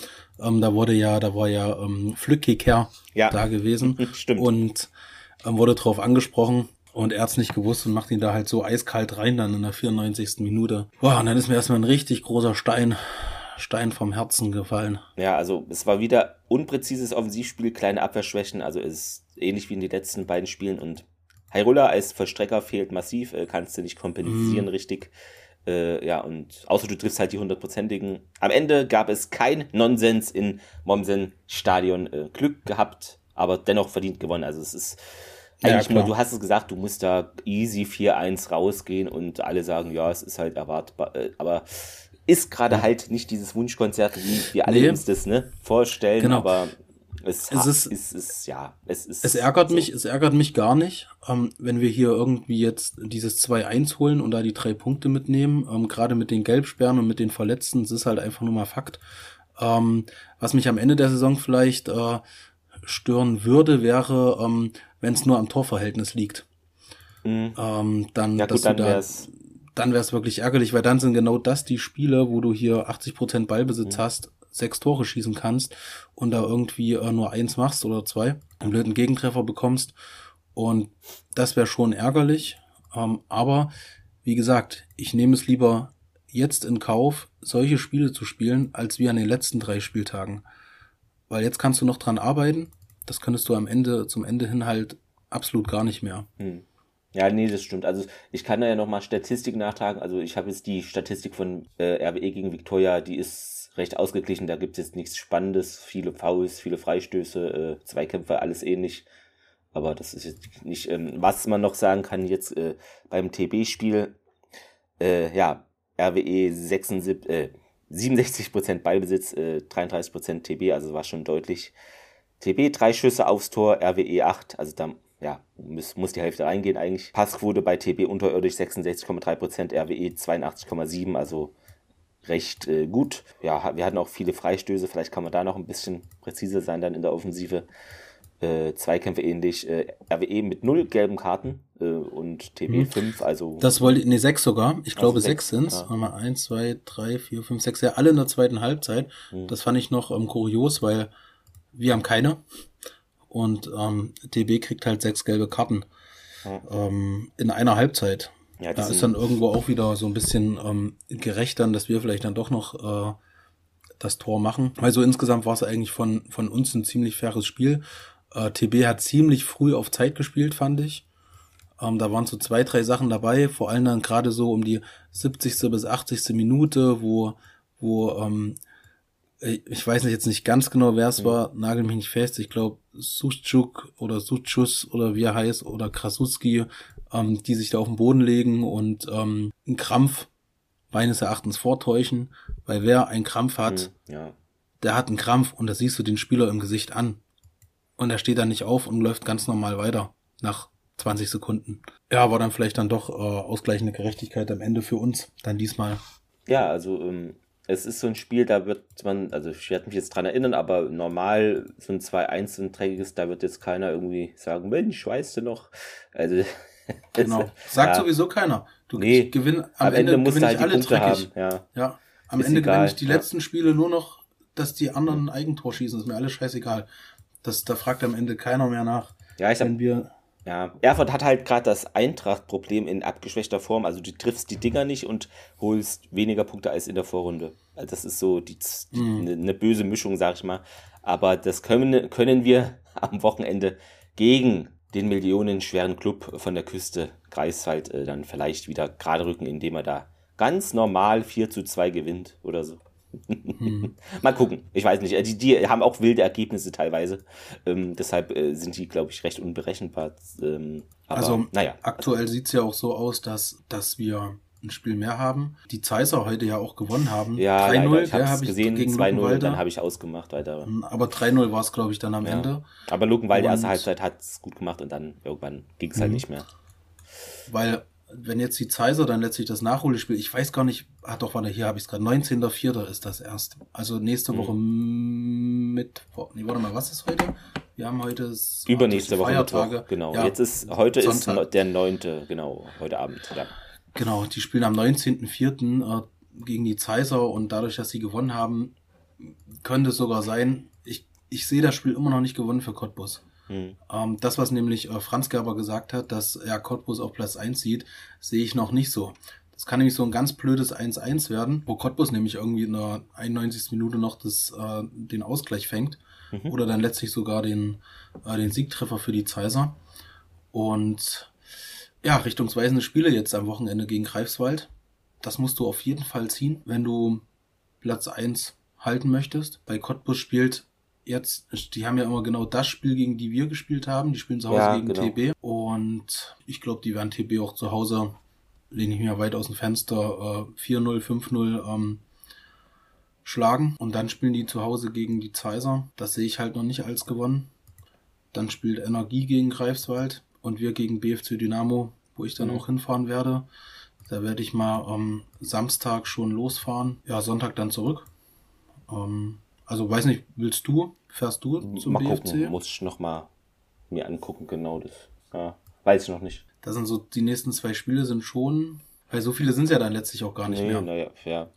Ähm, da wurde ja, da war ja ähm, Flückkicker ja. da gewesen. Stimmt. Und ähm, wurde drauf angesprochen und er hat's nicht gewusst und macht ihn da halt so eiskalt rein dann in der 94. Minute. Boah, und dann ist mir erstmal ein richtig großer Stein, Stein vom Herzen gefallen. Ja, also es war wieder unpräzises Offensivspiel, kleine Abwehrschwächen, also es ist ähnlich wie in den letzten beiden Spielen und Hyrule als Vollstrecker fehlt massiv, äh, kannst du nicht kompensieren mm. richtig. Äh, ja, und außer du triffst halt die hundertprozentigen. Am Ende gab es kein Nonsens in Mommsen Stadion. Äh, Glück gehabt, aber dennoch verdient gewonnen. Also es ist eigentlich ja, nur, du hast es gesagt, du musst da easy 4-1 rausgehen und alle sagen, ja, es ist halt erwartbar, äh, aber ist gerade ja. halt nicht dieses Wunschkonzert, wie wir alle nee. uns das ne, vorstellen, genau. aber es, es ist, ist, ist, ja, es ist. Es ärgert so. mich, es ärgert mich gar nicht, ähm, wenn wir hier irgendwie jetzt dieses 2-1 holen und da die drei Punkte mitnehmen, ähm, gerade mit den Gelbsperren und mit den Verletzten, es ist halt einfach nur mal Fakt. Ähm, was mich am Ende der Saison vielleicht äh, stören würde, wäre, ähm, wenn es nur am Torverhältnis liegt. Mhm. Ähm, dann, ja, gut, dann wäre es dann wäre es wirklich ärgerlich, weil dann sind genau das die Spiele, wo du hier 80% Ballbesitz mhm. hast, sechs Tore schießen kannst und da irgendwie äh, nur eins machst oder zwei, einen blöden Gegentreffer bekommst. Und das wäre schon ärgerlich. Ähm, aber wie gesagt, ich nehme es lieber jetzt in Kauf, solche Spiele zu spielen, als wie an den letzten drei Spieltagen. Weil jetzt kannst du noch dran arbeiten. Das könntest du am Ende, zum Ende hin halt absolut gar nicht mehr. Hm. Ja, nee, das stimmt. Also ich kann da ja nochmal Statistik nachtragen. Also ich habe jetzt die Statistik von äh, RWE gegen Victoria, die ist recht ausgeglichen. Da gibt es jetzt nichts Spannendes. Viele Fouls, viele Freistöße, äh, Zweikämpfe, alles ähnlich. Aber das ist jetzt nicht, ähm, was man noch sagen kann jetzt äh, beim TB-Spiel. Äh, ja, RWE 76, äh, 67% Ballbesitz, äh, 33% TB, also war schon deutlich. TB drei Schüsse aufs Tor, RWE 8, also da ja, muss, muss die Hälfte reingehen eigentlich. Passquote bei TB unterirdisch 66,3%, RWE 82,7%, also recht äh, gut. Ja, wir hatten auch viele Freistöße, vielleicht kann man da noch ein bisschen präziser sein dann in der Offensive. Äh, Zweikämpfe ähnlich. Äh, RWE mit null gelben Karten äh, und TB hm. 5, also. Das wollte, nee, sechs sogar. Ich glaube, also sechs, sechs sind's. Ja. Mal eins, zwei, drei, vier, fünf, sechs, ja, alle in der zweiten Halbzeit. Hm. Das fand ich noch ähm, kurios, weil wir haben keine. Und ähm, DB kriegt halt sechs gelbe Karten ja. ähm, in einer Halbzeit. Ja, da ist dann irgendwo auch wieder so ein bisschen ähm, gerecht dann, dass wir vielleicht dann doch noch äh, das Tor machen. Weil so insgesamt war es eigentlich von, von uns ein ziemlich faires Spiel. Äh, TB hat ziemlich früh auf Zeit gespielt, fand ich. Ähm, da waren so zwei, drei Sachen dabei, vor allem dann gerade so um die 70. bis 80. Minute, wo, wo ähm, ich weiß nicht jetzt nicht ganz genau, wer es mhm. war, nagel mich nicht fest. Ich glaube, Suchuk oder Suchus oder wie er heißt oder Krasuski, ähm, die sich da auf den Boden legen und ähm, einen Krampf meines Erachtens vortäuschen, weil wer einen Krampf hat, mhm, ja. der hat einen Krampf und da siehst du den Spieler im Gesicht an. Und er steht dann nicht auf und läuft ganz normal weiter nach 20 Sekunden. Ja, war dann vielleicht dann doch äh, ausgleichende Gerechtigkeit am Ende für uns, dann diesmal. Ja, also ähm, es ist so ein Spiel, da wird man, also ich werde mich jetzt dran erinnern, aber normal so ein 2-1 so ein dreckiges, da wird jetzt keiner irgendwie sagen, Mensch, weißt du noch? Also genau. Sagt ja. sowieso keiner. Du nee, gewinn, am, am Ende, Ende musst du halt die Punkte dreckig. haben. Ja, ja. am ist Ende gewinne ich die ja. letzten Spiele nur noch, dass die anderen ein Eigentor schießen. Ist mir alles scheißegal. Das, da fragt am Ende keiner mehr nach. Ja, ich wenn wir ja, Erfurt hat halt gerade das Eintracht-Problem in abgeschwächter Form. Also du triffst die Dinger nicht und holst weniger Punkte als in der Vorrunde. Also das ist so die, die, mhm. eine, eine böse Mischung, sag ich mal. Aber das können, können wir am Wochenende gegen den millionenschweren Club von der Küste Greifswald äh, dann vielleicht wieder gerade rücken, indem er da ganz normal 4 zu 2 gewinnt oder so. Hm. Mal gucken. Ich weiß nicht. Die, die haben auch wilde Ergebnisse teilweise. Ähm, deshalb äh, sind die, glaube ich, recht unberechenbar. Ähm, aber, also naja. aktuell sieht es ja auch so aus, dass, dass wir ein Spiel mehr haben. Die Zeiser heute ja auch gewonnen haben. Ja, 3-0, ich habe es gesehen, 2-0, dann habe ich ausgemacht. Weiter. Hm, aber 3-0 war es, glaube ich, dann am ja. Ende. Aber Luckenwald, die erste Halbzeit hat es gut gemacht und dann irgendwann ging es halt mhm. nicht mehr. Weil wenn jetzt die Zeiser dann letztlich das Nachholspiel, ich weiß gar nicht, hat doch, warte, hier habe ich es gerade, 19.04. ist das erst. Also nächste mhm. Woche mhm. mit, nee, warte mal, was ist heute? Wir haben heute Übernächste Woche Feiertage. Mittwoch, genau. Ja, Jetzt ist, heute Sonntag. ist der 9., genau, heute Abend. Ja. Genau, die spielen am 19.04. Äh, gegen die Zeiser und dadurch, dass sie gewonnen haben, könnte es sogar sein, ich, ich sehe das Spiel immer noch nicht gewonnen für Cottbus. Mhm. Ähm, das, was nämlich äh, Franz Gerber gesagt hat, dass er Cottbus auf Platz 1 sieht, sehe ich noch nicht so. Das kann nämlich so ein ganz blödes 1-1 werden, wo Cottbus nämlich irgendwie in der 91. Minute noch das, äh, den Ausgleich fängt mhm. oder dann letztlich sogar den, äh, den Siegtreffer für die Zeiser. Und ja, richtungsweisende Spiele jetzt am Wochenende gegen Greifswald. Das musst du auf jeden Fall ziehen, wenn du Platz 1 halten möchtest. Bei Cottbus spielt jetzt, die haben ja immer genau das Spiel, gegen die wir gespielt haben. Die spielen zu Hause ja, gegen genau. TB. Und ich glaube, die werden TB auch zu Hause, lehne ich mir weit aus dem Fenster, äh, 4-0, 5-0 ähm, schlagen. Und dann spielen die zu Hause gegen die Zeiser. Das sehe ich halt noch nicht als gewonnen. Dann spielt Energie gegen Greifswald und wir gegen BFC Dynamo, wo ich dann mhm. auch hinfahren werde. Da werde ich mal am Samstag schon losfahren. Ja, Sonntag dann zurück. Ähm, also weiß nicht, willst du? Fährst du zum mal BFC? Gucken, muss ich noch mal mir angucken, genau das. Ja, weiß ich noch nicht. Das sind so, die nächsten zwei Spiele sind schon, weil so viele sind es ja dann letztlich auch gar nicht nee, mehr. Naja, fair.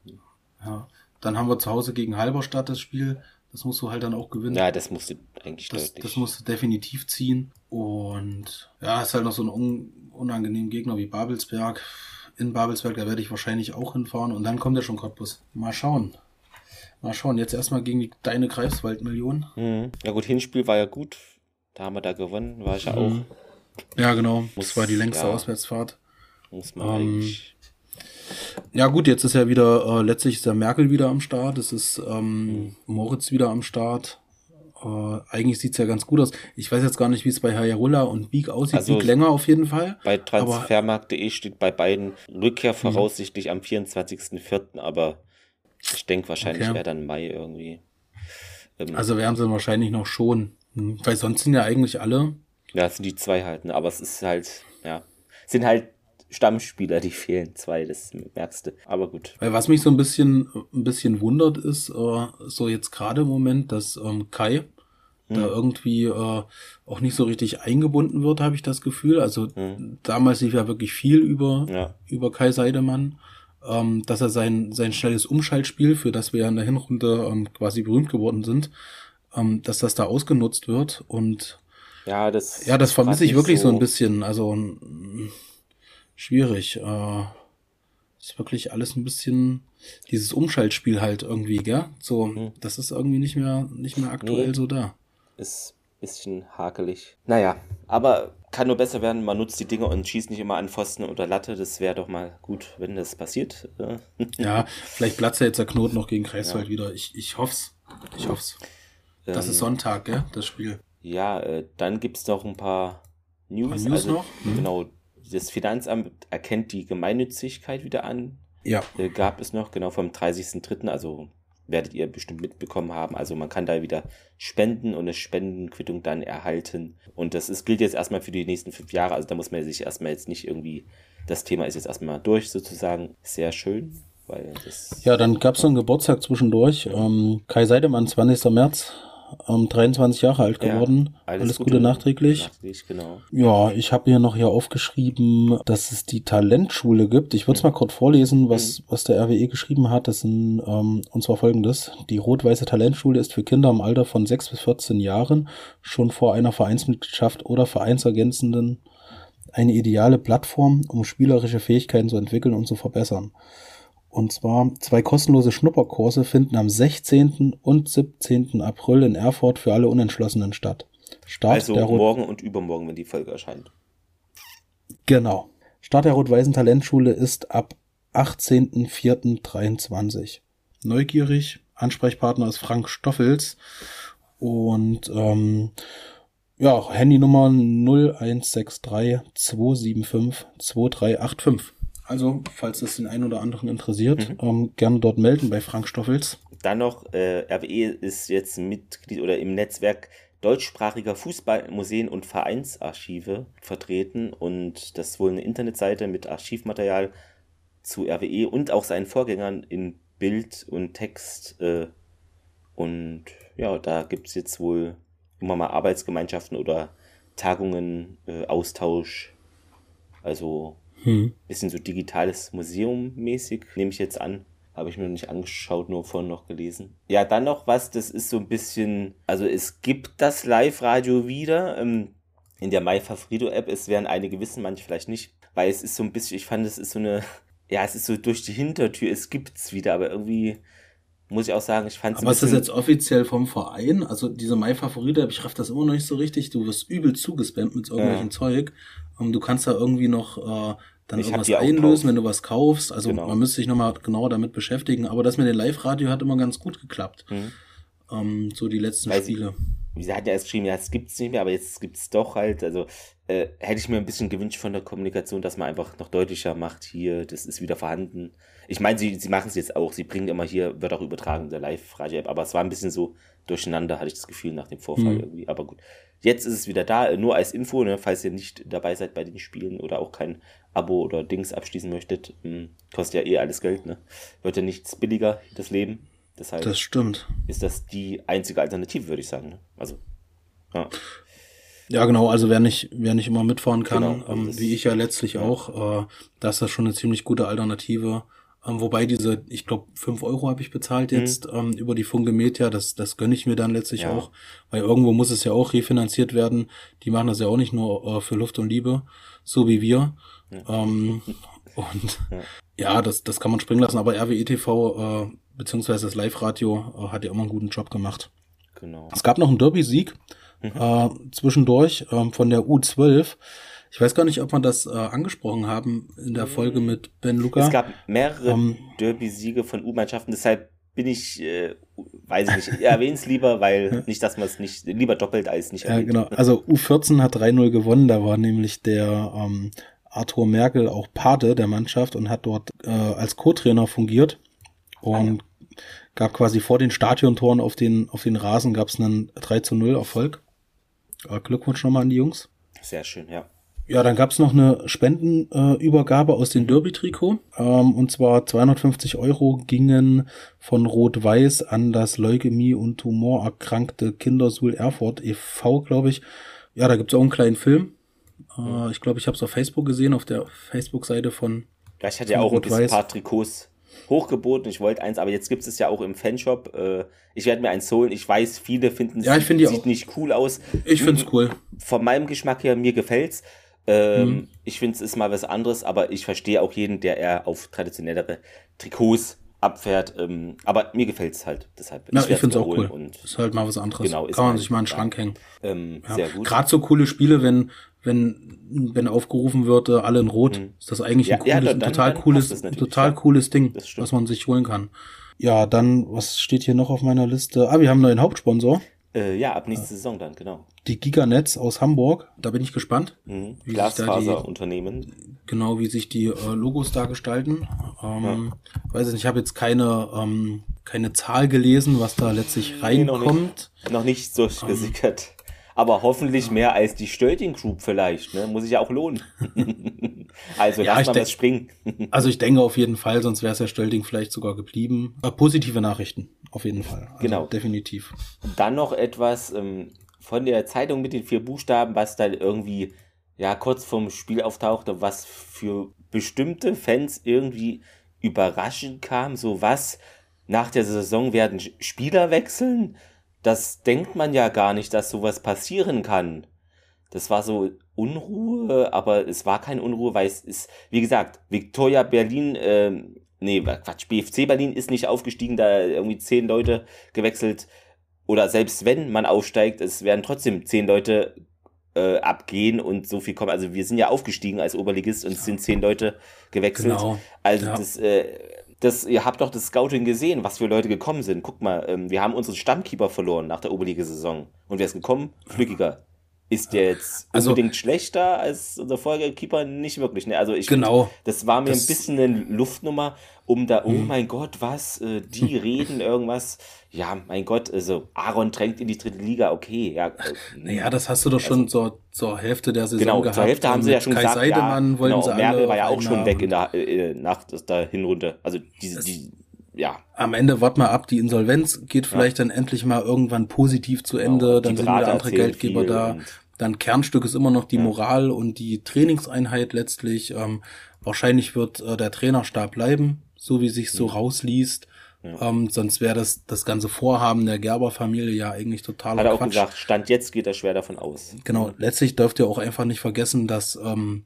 Ja. Dann haben wir zu Hause gegen Halberstadt das Spiel. Das musst du halt dann auch gewinnen. Ja, das musst du eigentlich das, deutlich. Das musst du definitiv ziehen. Und ja, ist halt noch so ein un unangenehmen Gegner wie Babelsberg. In Babelsberg, da werde ich wahrscheinlich auch hinfahren. Und dann kommt ja schon Cottbus. Mal schauen. Mal schauen, jetzt erstmal gegen die, deine Greifswald-Million. Mhm. Ja gut, Hinspiel war ja gut. Da haben wir da gewonnen, war ich ja mhm. auch Ja, genau. Muss, das war die längste ja, Auswärtsfahrt. Muss man ähm, ja gut, jetzt ist ja wieder, äh, letztlich ist der Merkel wieder am Start, es ist ähm, mhm. Moritz wieder am Start. Äh, eigentlich sieht's ja ganz gut aus. Ich weiß jetzt gar nicht, wie es bei Hayarulla und Beak aussieht. Also Beak länger auf jeden Fall. Bei transfermarkt.de steht bei beiden Rückkehr mhm. voraussichtlich mhm. am 24.04., aber ich denke wahrscheinlich okay. wäre dann Mai irgendwie. Ähm, also werden sie wahrscheinlich noch schon. Hm, weil sonst sind ja eigentlich alle. Ja, es sind die zwei halt, ne? aber es ist halt, ja, sind halt Stammspieler, die fehlen, zwei, das merkst du. Aber gut. Weil was mich so ein bisschen, ein bisschen wundert, ist äh, so jetzt gerade im Moment, dass ähm, Kai hm. da irgendwie äh, auch nicht so richtig eingebunden wird, habe ich das Gefühl. Also hm. damals lief ja wirklich viel über, ja. über Kai Seidemann. Ähm, dass er sein, sein schnelles Umschaltspiel, für das wir ja in der Hinrunde ähm, quasi berühmt geworden sind, ähm, dass das da ausgenutzt wird und ja, das, ja, das vermisse ich wirklich so. so ein bisschen. Also schwierig. Äh, ist wirklich alles ein bisschen dieses Umschaltspiel halt irgendwie, gell? So, mhm. das ist irgendwie nicht mehr, nicht mehr aktuell nee. so da. Ist bisschen hakelig. Naja, aber kann nur besser werden. Man nutzt die Dinge und schießt nicht immer an Pfosten oder Latte. Das wäre doch mal gut, wenn das passiert. ja, vielleicht platzt ja jetzt der Knoten noch gegen Kreiswald ja. wieder. Ich, ich hoff's. Ich hoff's. Das ähm, ist Sonntag, gell? Das Spiel. Ja, äh, dann gibt's noch ein paar News. Ein News also, noch? Mhm. Genau, das Finanzamt erkennt die Gemeinnützigkeit wieder an. Ja. Äh, gab es noch, genau vom 30.03., also werdet ihr bestimmt mitbekommen haben. Also man kann da wieder spenden und eine Spendenquittung dann erhalten. Und das ist, gilt jetzt erstmal für die nächsten fünf Jahre. Also da muss man sich erstmal jetzt nicht irgendwie, das Thema ist jetzt erstmal durch sozusagen. Sehr schön. Weil das ja, dann gab es noch einen Geburtstag zwischendurch. Ähm, Kai Seidemann, 20. März, ähm, 23 Jahre alt geworden. Ja, alles, alles, Gute, Gute nachträglich. nachträglich genau. Ja, ich habe mir noch hier aufgeschrieben, dass es die Talentschule gibt. Ich würde es mhm. mal kurz vorlesen, was, mhm. was der RWE geschrieben hat. Das sind, ähm, und zwar folgendes. Die rot-weiße Talentschule ist für Kinder im Alter von 6 bis 14 Jahren schon vor einer Vereinsmitgliedschaft oder vereinsergänzenden eine ideale Plattform, um spielerische Fähigkeiten zu entwickeln und zu verbessern. Und zwar zwei kostenlose Schnupperkurse finden am 16. und 17. April in Erfurt für alle Unentschlossenen statt. Start also morgen und übermorgen, wenn die Folge erscheint. Genau. Start der Rot-Weißen Talentschule ist ab 18.04.23. Neugierig. Ansprechpartner ist Frank Stoffels. Und ähm, ja, Handynummer 0163 275 2385. Also, falls es den einen oder anderen interessiert, mhm. ähm, gerne dort melden bei Frank Stoffels. Dann noch, äh, RWE ist jetzt Mitglied oder im Netzwerk deutschsprachiger Fußballmuseen und Vereinsarchive vertreten und das ist wohl eine Internetseite mit Archivmaterial zu RWE und auch seinen Vorgängern in Bild und Text. Äh, und ja, da gibt es jetzt wohl immer mal Arbeitsgemeinschaften oder Tagungen, äh, Austausch. Also hm. Bisschen so digitales Museum mäßig, nehme ich jetzt an. Habe ich mir noch nicht angeschaut, nur vorhin noch gelesen. Ja, dann noch was, das ist so ein bisschen, also es gibt das Live-Radio wieder ähm, in der MyFavorito-App. Es werden einige wissen, manche vielleicht nicht, weil es ist so ein bisschen, ich fand, es ist so eine, ja, es ist so durch die Hintertür, es gibt's wieder, aber irgendwie muss ich auch sagen, ich fand es. Aber ist das jetzt offiziell vom Verein? Also diese My Favorite, ich raff das immer noch nicht so richtig. Du wirst übel zugespammt mit irgendwelchen ja. Zeug. Und du kannst da irgendwie noch äh, dann ich irgendwas einlösen, wenn du was kaufst. Also genau. man müsste sich nochmal genauer damit beschäftigen. Aber das mit dem Live-Radio hat immer ganz gut geklappt. Mhm. Ähm, so die letzten Weil Spiele. Sie, sie hat ja erst geschrieben, ja, es gibt's nicht mehr, aber jetzt gibt's doch halt. Also äh, hätte ich mir ein bisschen gewünscht von der Kommunikation, dass man einfach noch deutlicher macht, hier, das ist wieder vorhanden. Ich meine, sie, sie machen es jetzt auch, sie bringen immer hier, wird auch übertragen in der Live-Radio-App, aber es war ein bisschen so durcheinander, hatte ich das Gefühl, nach dem Vorfall mhm. irgendwie. Aber gut. Jetzt ist es wieder da, nur als Info, ne, falls ihr nicht dabei seid bei den Spielen oder auch kein Abo oder Dings abschließen möchtet. Hm, kostet ja eh alles Geld, ne? Wird ja nichts billiger, das Leben. Deshalb das stimmt. Ist das die einzige Alternative, würde ich sagen. Ne? Also, ja. Ja, genau, also wer nicht, wer nicht immer mitfahren kann, genau, ähm, wie ich ja letztlich ja. auch, äh, da ist das schon eine ziemlich gute Alternative. Ähm, wobei diese, ich glaube, fünf Euro habe ich bezahlt mhm. jetzt mhm. ähm, über die Funke Media, das, das gönne ich mir dann letztlich ja. auch, weil irgendwo muss es ja auch refinanziert werden. Die machen das ja auch nicht nur äh, für Luft und Liebe, so wie wir. Ja. Ähm, und ja. ja, das, das kann man springen lassen, aber RWE TV äh, beziehungsweise das Live-Radio äh, hat ja immer einen guten Job gemacht. Genau. Es gab noch einen Derby-Sieg mhm. äh, zwischendurch ähm, von der U12. Ich weiß gar nicht, ob wir das äh, angesprochen haben in der Folge mit Ben Luca. Es gab mehrere ähm, Derby-Siege von U-Mannschaften, deshalb bin ich, äh, weiß ich nicht, ich erwähne es lieber, weil nicht, dass man es nicht, lieber doppelt als nicht erwähnt. Ja, genau. Also U14 hat 3-0 gewonnen, da war nämlich der ähm, Arthur Merkel auch Pate der Mannschaft und hat dort äh, als Co-Trainer fungiert und ah, ja. gab quasi vor den Stadiontoren auf den, auf den Rasen gab es einen 3 0 Erfolg. Glückwunsch nochmal an die Jungs. Sehr schön, ja. Ja, dann gab's noch eine Spendenübergabe äh, aus dem Derby-Trikot. Ähm, und zwar 250 Euro gingen von Rot-Weiß an das Leukämie- und Tumorerkrankte Kindersul Erfurt e.V., glaube ich. Ja, da gibt's auch einen kleinen Film. Äh, ich glaube, ich habe es auf Facebook gesehen, auf der Facebook-Seite von. Ja, ich hatte ja auch ein paar Trikots hochgeboten. Ich wollte eins, aber jetzt gibt es ja auch im Fanshop. Äh, ich werde mir eins holen. Ich weiß, viele finden es ja, sieht auch. nicht cool aus. Ich finde es cool. Von meinem Geschmack her, mir gefällt's. Ähm, mhm. Ich finde, es ist mal was anderes, aber ich verstehe auch jeden, der eher auf traditionellere Trikots abfährt. Ähm, aber mir gefällt es halt. Deshalb. Ja, ich, ich finde es auch cool. Und ist halt mal was anderes. Genau, Kann man sich mal in den Schrank hängen. Ähm, ja. Sehr gut. Gerade so coole Spiele, wenn, wenn, wenn aufgerufen wird, äh, alle in Rot, mhm. ist das eigentlich ein, cooles, ja, dann, ein total dann cooles, total cooles Ding, was man sich holen kann. Ja, dann, was steht hier noch auf meiner Liste? Ah, wir haben einen neuen Hauptsponsor. Äh, ja, ab nächste Saison dann, genau. Die Giganetz aus Hamburg, da bin ich gespannt. Mhm. Glasfaserunternehmen. Genau, wie sich die äh, Logos da gestalten. Ähm, ja. Weiß ich nicht, ich habe jetzt keine, ähm, keine Zahl gelesen, was da letztlich reinkommt. Nee, noch, nicht, noch nicht so ähm, gesickert. Aber hoffentlich mehr als die Stölting Group vielleicht, ne? Muss sich ja auch lohnen. also ja, lass mal was springen. also ich denke auf jeden Fall, sonst wäre es ja Stölting vielleicht sogar geblieben. Aber positive Nachrichten, auf jeden Fall. Also genau. Definitiv. Dann noch etwas ähm, von der Zeitung mit den vier Buchstaben, was dann irgendwie ja kurz vorm Spiel auftauchte, was für bestimmte Fans irgendwie überraschend kam. So was nach der Saison werden Spieler wechseln das denkt man ja gar nicht, dass sowas passieren kann. Das war so Unruhe, aber es war keine Unruhe, weil es ist, wie gesagt, Victoria Berlin, äh, nee, Quatsch, BFC Berlin ist nicht aufgestiegen, da irgendwie zehn Leute gewechselt. Oder selbst wenn man aufsteigt, es werden trotzdem zehn Leute äh, abgehen und so viel kommen. Also wir sind ja aufgestiegen als Oberligist und es sind zehn Leute gewechselt. Genau. Also ja. das, äh, das, ihr habt doch das Scouting gesehen, was für Leute gekommen sind. Guck mal, ähm, wir haben unseren Stammkeeper verloren nach der Oberliga-Saison. Und wer ist gekommen? Flückiger. Ist der jetzt also, unbedingt schlechter als unser Folgekeeper? Nicht wirklich. Ne? Also ich genau, find, das war mir das, ein bisschen eine Luftnummer, um da, oh hm. mein Gott, was, äh, die reden irgendwas. Ja, mein Gott, also Aaron drängt in die dritte Liga, okay. Ja, äh, naja, das hast du doch also, schon zur, zur Hälfte der Saison genau, gehabt. Zur Hälfte haben sie ja schon Kai gesagt, Seidemann ja, genau, Merkel war ja auch schon weg in der, äh, nach der Hinrunde. Also diese, die, ja. Am Ende wart mal ab, die Insolvenz geht vielleicht ja. dann endlich mal irgendwann positiv zu Ende, genau, dann sind wieder andere Geldgeber da. Dann Kernstück ist immer noch die ja. Moral und die Trainingseinheit letztlich. Ähm, wahrscheinlich wird äh, der Trainerstab bleiben, so wie sich so ja. rausliest. Ja. Ähm, sonst wäre das das ganze Vorhaben der Gerber-Familie ja eigentlich total Hat er auch Quatsch. gesagt, Stand jetzt geht er schwer davon aus. Genau, letztlich dürft ihr auch einfach nicht vergessen, dass ähm,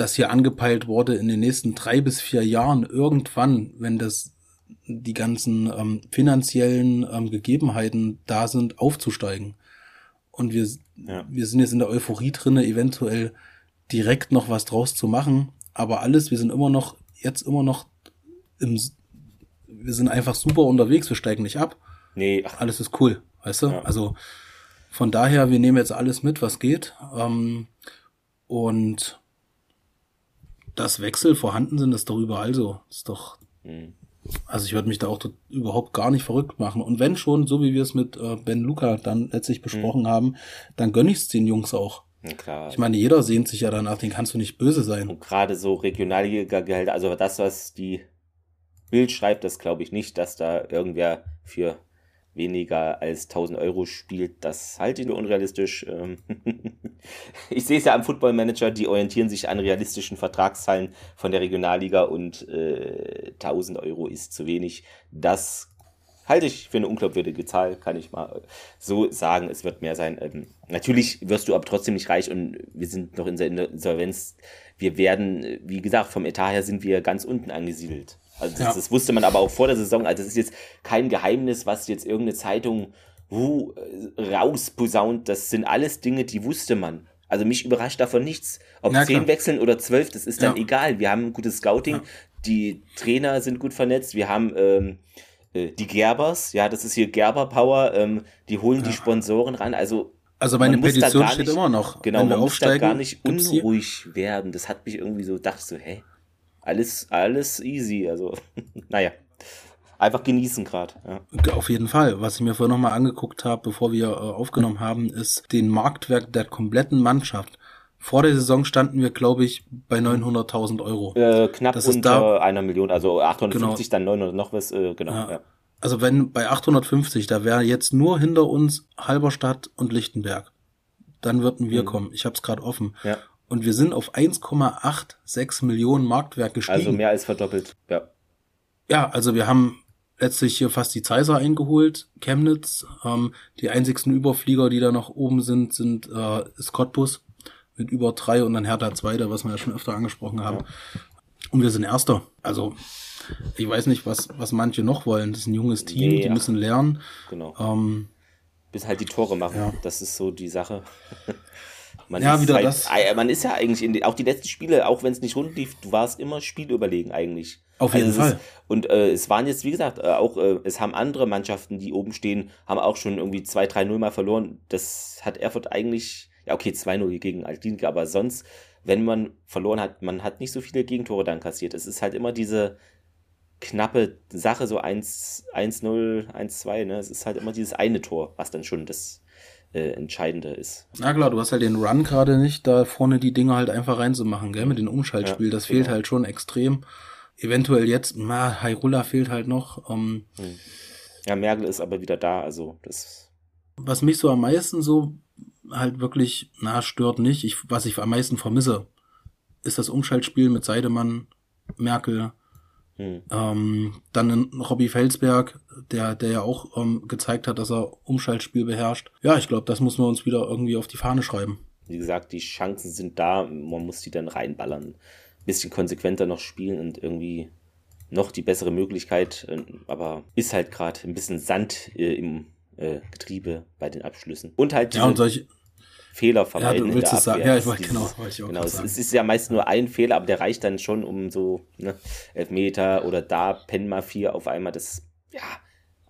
das hier angepeilt wurde in den nächsten drei bis vier Jahren irgendwann, wenn das die ganzen ähm, finanziellen ähm, Gegebenheiten da sind, aufzusteigen. Und wir, ja. wir sind jetzt in der Euphorie drinne, eventuell direkt noch was draus zu machen. Aber alles, wir sind immer noch, jetzt immer noch im, wir sind einfach super unterwegs, wir steigen nicht ab. Nee. Ach. Alles ist cool, weißt du? Ja. Also von daher, wir nehmen jetzt alles mit, was geht. Ähm, und dass Wechsel vorhanden sind, ist doch überall so. Ist doch. Mhm. Also ich würde mich da auch überhaupt gar nicht verrückt machen. Und wenn schon, so wie wir es mit äh, Ben Luca dann letztlich besprochen mhm. haben, dann gönn ich's den Jungs auch. Ja, klar. Ich meine, jeder sehnt sich ja danach, den kannst du nicht böse sein. Und gerade so Regionalliga-Gehälter, also das, was die Bild schreibt, das glaube ich nicht, dass da irgendwer für weniger als 1000 Euro spielt, das halte ich nur unrealistisch. Ich sehe es ja am Football Manager, die orientieren sich an realistischen Vertragszahlen von der Regionalliga und äh, 1000 Euro ist zu wenig. Das halte ich für eine unglaubwürdige Zahl, kann ich mal so sagen. Es wird mehr sein. Ähm, natürlich wirst du aber trotzdem nicht reich und wir sind noch in der Insolvenz. Wir werden, wie gesagt, vom Etat her sind wir ganz unten angesiedelt. Also das, ja. das, wusste man aber auch vor der Saison. Also das ist jetzt kein Geheimnis, was jetzt irgendeine Zeitung uh, rausposaunt. Das sind alles Dinge, die wusste man. Also mich überrascht davon nichts. Ob ja, zehn wechseln oder zwölf, das ist dann ja. egal. Wir haben ein gutes Scouting, ja. die Trainer sind gut vernetzt, wir haben ähm, äh, die Gerbers, ja, das ist hier Gerber Power, ähm, die holen die Sponsoren ran. Also also meine Petition steht nicht, immer noch. Genau, man muss da gar nicht unruhig werden. Das hat mich irgendwie so, dachte so, hä? Alles, alles easy. Also, naja einfach genießen gerade. Ja. Auf jeden Fall. Was ich mir vorher nochmal angeguckt habe, bevor wir äh, aufgenommen haben, ist den Marktwert der kompletten Mannschaft. Vor der Saison standen wir, glaube ich, bei 900.000 Euro. Äh, knapp das unter da, einer Million, also 850, genau. dann 900 noch was, äh, genau. Ja. Ja. Also wenn bei 850, da wäre jetzt nur hinter uns Halberstadt und Lichtenberg. Dann würden wir mhm. kommen. Ich habe es gerade offen. Ja. Und wir sind auf 1,86 Millionen Marktwert gestiegen. Also mehr als verdoppelt, ja. Ja, also wir haben letztlich hier fast die Zeiser eingeholt, Chemnitz. Ähm, die einzigsten Überflieger, die da noch oben sind, sind äh, ist Cottbus mit über drei und dann Hertha Zweiter, was wir ja schon öfter angesprochen haben. Und wir sind Erster. Also ich weiß nicht, was, was manche noch wollen. Das ist ein junges Team, nee, die müssen lernen. Genau. Ähm, Bis halt die Tore machen. Ja. Das ist so die Sache. Man ja, wieder halt, das. Man ist ja eigentlich in die, auch die letzten Spiele, auch wenn es nicht rund lief, du warst immer spielüberlegen eigentlich. Auf jeden also Fall. Ist, und äh, es waren jetzt, wie gesagt, äh, auch, äh, es haben andere Mannschaften, die oben stehen, haben auch schon irgendwie 2-3-0 mal verloren. Das hat Erfurt eigentlich, ja okay, 2-0 gegen Altlinke, aber sonst, wenn man verloren hat, man hat nicht so viele Gegentore dann kassiert. Es ist halt immer diese knappe Sache, so 1-0, 1-2, ne? Es ist halt immer dieses eine Tor, was dann schon das äh, Entscheidende ist. Na klar, du hast halt den Run gerade nicht, da vorne die Dinge halt einfach reinzumachen, gell, mit dem Umschaltspiel. Ja, das genau. fehlt halt schon extrem eventuell jetzt, na, Hyrule fehlt halt noch. Ähm, hm. ja, Merkel ist aber wieder da, also das. Was mich so am meisten so halt wirklich, na, stört nicht. Ich, was ich am meisten vermisse, ist das Umschaltspiel mit Seidemann, Merkel, hm. ähm, dann Robbie Felsberg, der, der ja auch ähm, gezeigt hat, dass er Umschaltspiel beherrscht. Ja, ich glaube, das muss man uns wieder irgendwie auf die Fahne schreiben. Wie gesagt, die Chancen sind da, man muss die dann reinballern bisschen konsequenter noch spielen und irgendwie noch die bessere Möglichkeit, äh, aber ist halt gerade ein bisschen Sand äh, im äh, Getriebe bei den Abschlüssen. Und halt ja, und solche Fehler vermeiden. Ja, du willst es sagen. Ja, ich wollte genau. Wollte ich auch genau es, es, ist ja meist nur ein Fehler, aber der reicht dann schon um so ne, Elfmeter oder da Penma 4 auf einmal. Das ja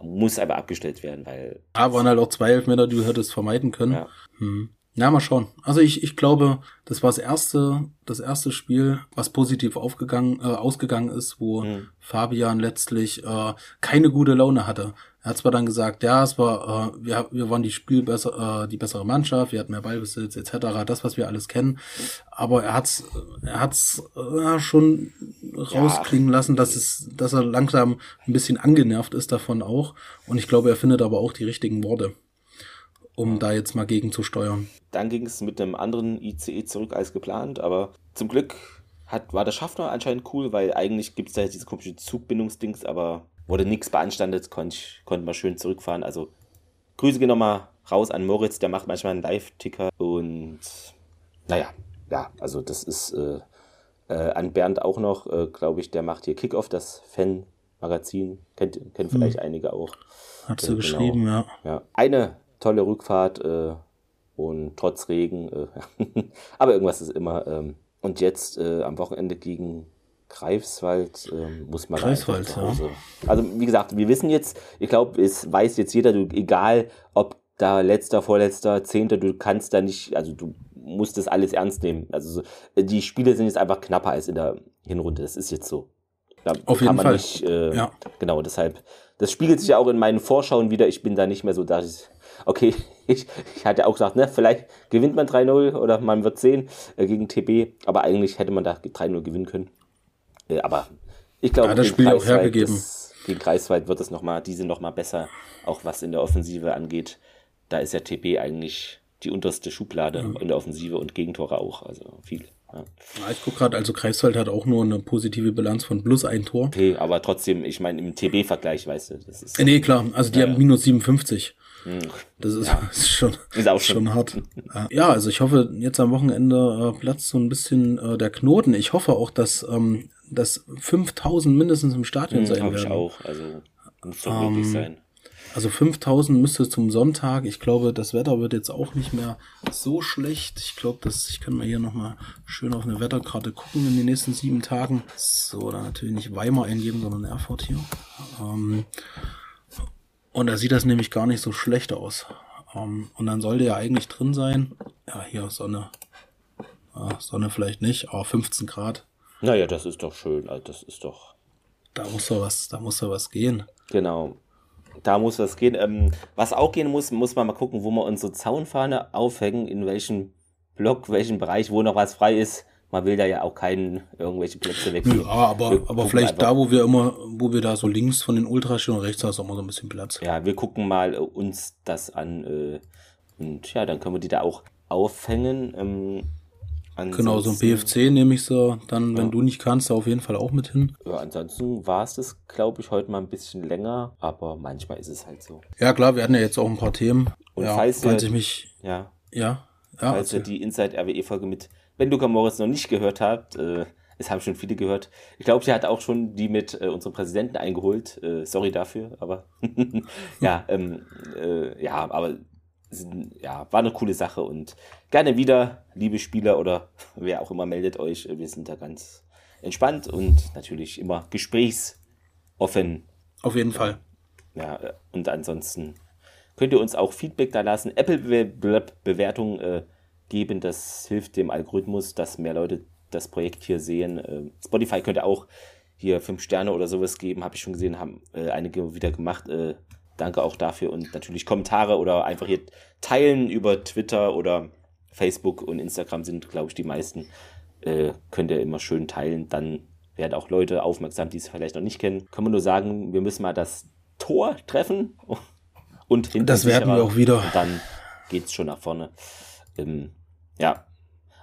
muss aber abgestellt werden, weil. Ah, waren halt auch zwei Elfmeter, die du hättest vermeiden können. Ja. Hm. Ja, mal schauen. Also ich, ich glaube, das war das erste, das erste Spiel, was positiv aufgegangen, äh, ausgegangen ist, wo mhm. Fabian letztlich äh, keine gute Laune hatte. Er hat zwar dann gesagt, ja, es war, äh, wir, wir waren die Spiel besser, äh, die bessere Mannschaft, wir hatten mehr Ballbesitz etc., das, was wir alles kennen. Aber er hat's, er hat's äh, schon rausklingen ja. lassen, dass es, dass er langsam ein bisschen angenervt ist davon auch. Und ich glaube, er findet aber auch die richtigen Worte um da jetzt mal gegen zu steuern. Dann ging es mit einem anderen ICE zurück als geplant, aber zum Glück hat, war der Schaffner anscheinend cool, weil eigentlich gibt es da diese komische Zugbindungsdings, aber wurde nichts beanstandet, konnte konnte mal schön zurückfahren. Also Grüße gehen nochmal raus an Moritz, der macht manchmal einen Live-Ticker und naja, ja, also das ist äh, äh, an Bernd auch noch, äh, glaube ich, der macht hier Kickoff, das Fan-Magazin, kennt, kennt vielleicht hm. einige auch. Hat sie äh, geschrieben, genau. ja. ja. Eine tolle Rückfahrt äh, und trotz Regen. Äh, aber irgendwas ist immer. Ähm, und jetzt äh, am Wochenende gegen Greifswald äh, muss man Greifswald. Ja. Also wie gesagt, wir wissen jetzt, ich glaube, es weiß jetzt jeder, du, egal ob da letzter, vorletzter, zehnter, du kannst da nicht, also du musst das alles ernst nehmen. Also die Spiele sind jetzt einfach knapper als in der Hinrunde. Das ist jetzt so. Da Auf jeden Fall. Nicht, äh, ja. Genau, deshalb. Das spiegelt sich ja auch in meinen Vorschauen wieder. Ich bin da nicht mehr so, dass ich okay, ich, ich hatte auch gesagt, ne, vielleicht gewinnt man 3-0 oder man wird sehen äh, gegen TB, aber eigentlich hätte man da 3-0 gewinnen können. Äh, aber ich glaube, ja, das Spiel auch hergegeben. Das, gegen Kreisweit wird es nochmal, die sind nochmal besser, auch was in der Offensive angeht. Da ist ja TB eigentlich die unterste Schublade mhm. in der Offensive und Gegentore auch, also viel. Ja. Ja, ich gucke gerade, also Kreiswald hat auch nur eine positive Bilanz von plus ein Tor. Okay, aber trotzdem, ich meine, im TB-Vergleich, weißt du, das ist. Äh, nee, klar, also die ja, haben minus 57. Das ist, ja. ist schon, ist auch schon, schon hart. Ja, also ich hoffe, jetzt am Wochenende äh, platzt so ein bisschen äh, der Knoten. Ich hoffe auch, dass, ähm, dass 5000 mindestens im Stadion hm, sein werden. Ich auch, also muss doch ähm, möglich sein. Also 5000 müsste zum Sonntag. Ich glaube, das Wetter wird jetzt auch nicht mehr so schlecht. Ich glaube, dass ich kann mal hier nochmal schön auf eine Wetterkarte gucken in den nächsten sieben Tagen. So, dann natürlich nicht Weimar eingeben, sondern Erfurt hier. Ähm, und da sieht das nämlich gar nicht so schlecht aus. Ähm, und dann sollte ja eigentlich drin sein. Ja, hier Sonne. Ja, Sonne vielleicht nicht, aber 15 Grad. Naja, das ist doch schön. Also das ist doch. Da muss doch was, da muss doch was gehen. Genau. Da muss was gehen. Ähm, was auch gehen muss, muss man mal gucken, wo wir unsere Zaunfahne aufhängen, in welchem Block, welchem Bereich, wo noch was frei ist. Man will da ja auch keinen irgendwelche Plätze weg. Ja, aber, aber vielleicht einfach. da, wo wir immer, wo wir da so links von den Ultras stehen und rechts hast du immer so ein bisschen Platz. Ja, wir gucken mal äh, uns das an äh, und ja, dann können wir die da auch aufhängen. Ähm, genau, so ein BFC nehme ich so dann, wenn ja. du nicht kannst, auf jeden Fall auch mit hin. Ja, ansonsten war es das, glaube ich, heute mal ein bisschen länger, aber manchmal ist es halt so. Ja, klar, wir hatten ja jetzt auch ein paar Themen. Und ja, falls, falls ich mich. Ja. Ja. ja falls ihr die Inside RWE-Folge mit Ben Luca Morris noch nicht gehört habt, äh, es haben schon viele gehört. Ich glaube, sie hat auch schon die mit äh, unserem Präsidenten eingeholt. Äh, sorry dafür, aber ja, ähm, äh, ja, aber ja, war eine coole Sache und gerne wieder, liebe Spieler oder wer auch immer meldet euch. Wir sind da ganz entspannt und natürlich immer gesprächsoffen. Auf jeden Fall. Ja, und ansonsten könnt ihr uns auch Feedback da lassen. Apple-Bewertungen äh, geben, das hilft dem Algorithmus, dass mehr Leute das Projekt hier sehen. Äh, Spotify könnte auch hier fünf Sterne oder sowas geben, habe ich schon gesehen, haben äh, einige wieder gemacht. Äh, Danke auch dafür und natürlich Kommentare oder einfach hier teilen über Twitter oder Facebook und Instagram sind, glaube ich, die meisten. Äh, könnt ihr immer schön teilen. Dann werden auch Leute aufmerksam, die es vielleicht noch nicht kennen. Kann man nur sagen, wir müssen mal das Tor treffen und hinten. Das werden wir auch wieder. Und dann geht es schon nach vorne. Ähm, ja,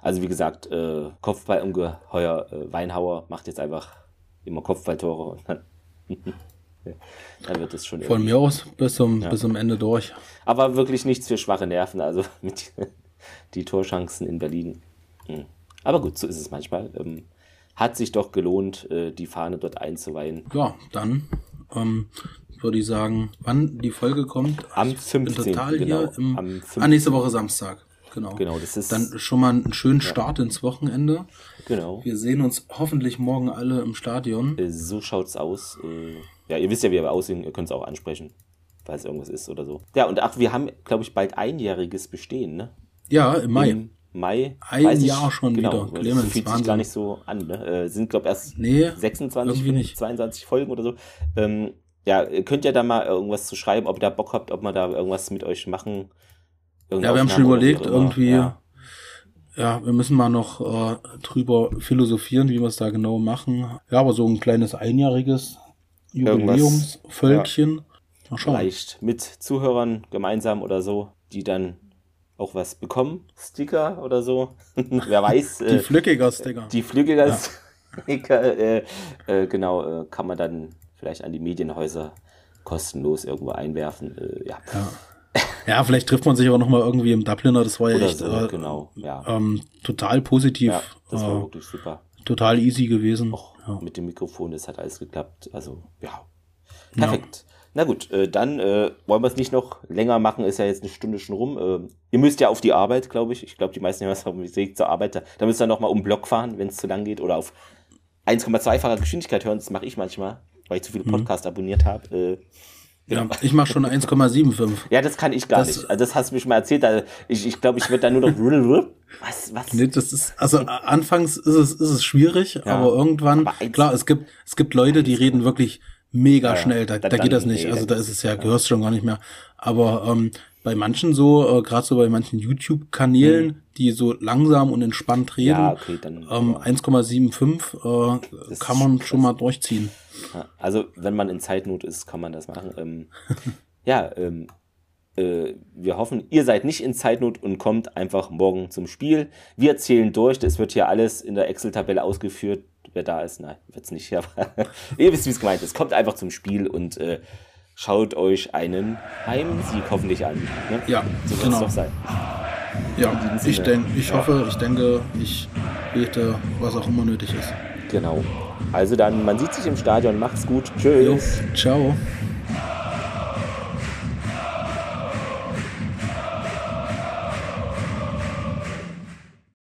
also wie gesagt, äh, Kopfballungeheuer äh, Weinhauer macht jetzt einfach immer Kopfballtore und dann dann wird es schon. Von mir aus bis zum, ja. bis zum Ende durch. Aber wirklich nichts für schwache Nerven, also mit die Torchancen in Berlin. Hm. Aber gut, so ist es manchmal. Ähm, hat sich doch gelohnt, äh, die Fahne dort einzuweihen. Ja, dann ähm, würde ich sagen, wann die Folge kommt. Am 15. Total genau, hier im, am 15. Ah, nächste Woche Samstag. Genau. Genau, das ist. Dann schon mal einen schönen Start ja. ins Wochenende. Genau. Wir sehen uns hoffentlich morgen alle im Stadion. Äh, so schaut's aus. Äh, ja, ihr wisst ja, wie wir aussehen, ihr könnt es auch ansprechen, falls irgendwas ist oder so. Ja, und ach, wir haben, glaube ich, bald einjähriges Bestehen, ne? Ja, im Mai. Im Mai. Ein Jahr schon genau, wieder. Clemens, fühlt Wahnsinn. sich gar nicht so an, ne? Äh, sind, glaube ich, erst nee, 26, 22 Folgen oder so. Ähm, ja, ihr könnt ja da mal irgendwas zu schreiben, ob ihr da Bock habt, ob wir da irgendwas mit euch machen. Ja, wir haben schon überlegt, irgendwie. Ja. ja. wir müssen mal noch äh, drüber philosophieren, wie wir es da genau machen. Ja, aber so ein kleines einjähriges Jubiläumsvölkchen. Ja. Vielleicht mit Zuhörern gemeinsam oder so, die dann auch was bekommen. Sticker oder so. Wer weiß. die äh, Flückiger-Sticker. Die Flückiger-Sticker, äh, äh, genau, äh, kann man dann vielleicht an die Medienhäuser kostenlos irgendwo einwerfen. Äh, ja. ja. Ja, vielleicht trifft man sich aber nochmal irgendwie im Dubliner. Das war ja echt so, äh, genau, ja. ähm, total positiv. Ja, das war wirklich super. Total easy gewesen. Och, ja. mit dem Mikrofon, das hat alles geklappt. Also, ja. Perfekt. Ja. Na gut, äh, dann äh, wollen wir es nicht noch länger machen, ist ja jetzt eine Stunde schon rum. Äh, ihr müsst ja auf die Arbeit, glaube ich. Ich glaube, die meisten haben es auf dem Weg zur Arbeit. Da, da müsst ihr nochmal um Block fahren, wenn es zu lang geht. Oder auf 1,2-facher Geschwindigkeit hören. Das mache ich manchmal, weil ich zu viele mhm. Podcasts mhm. abonniert habe. Ja, ich mache schon 1,75. ja, das kann ich gar das, nicht. Also das hast du mir schon mal erzählt. Also ich glaube, ich, glaub, ich würde da nur noch. was, was? Nee, das ist, also anfangs ist es, ist es schwierig, ja, aber irgendwann, aber klar, es gibt, es gibt Leute, die reden wirklich mega ja, schnell. Da, da geht das nicht. Nee, also da ist es ja, gehörst schon gar nicht mehr. Aber ähm, bei manchen so, äh, gerade so bei manchen YouTube-Kanälen, mhm. die so langsam und entspannt reden, ja, okay, dann, ähm, 1,75 äh, kann man schon mal durchziehen. Also, wenn man in Zeitnot ist, kann man das machen. Ähm, ja, ähm, äh, wir hoffen, ihr seid nicht in Zeitnot und kommt einfach morgen zum Spiel. Wir zählen durch. Es wird hier alles in der Excel-Tabelle ausgeführt. Wer da ist, nein, wird's nicht. Aber ihr wisst, wie es gemeint ist. Kommt einfach zum Spiel und äh, schaut euch einen Heimsieg hoffentlich an. Ne? Ja, so wird genau. es doch sein. Ja, ich, denk, ich hoffe, ich denke, ich bete, was auch immer nötig ist. Genau. Also dann, man sieht sich im Stadion. Macht's gut. Tschüss. Jo, ciao.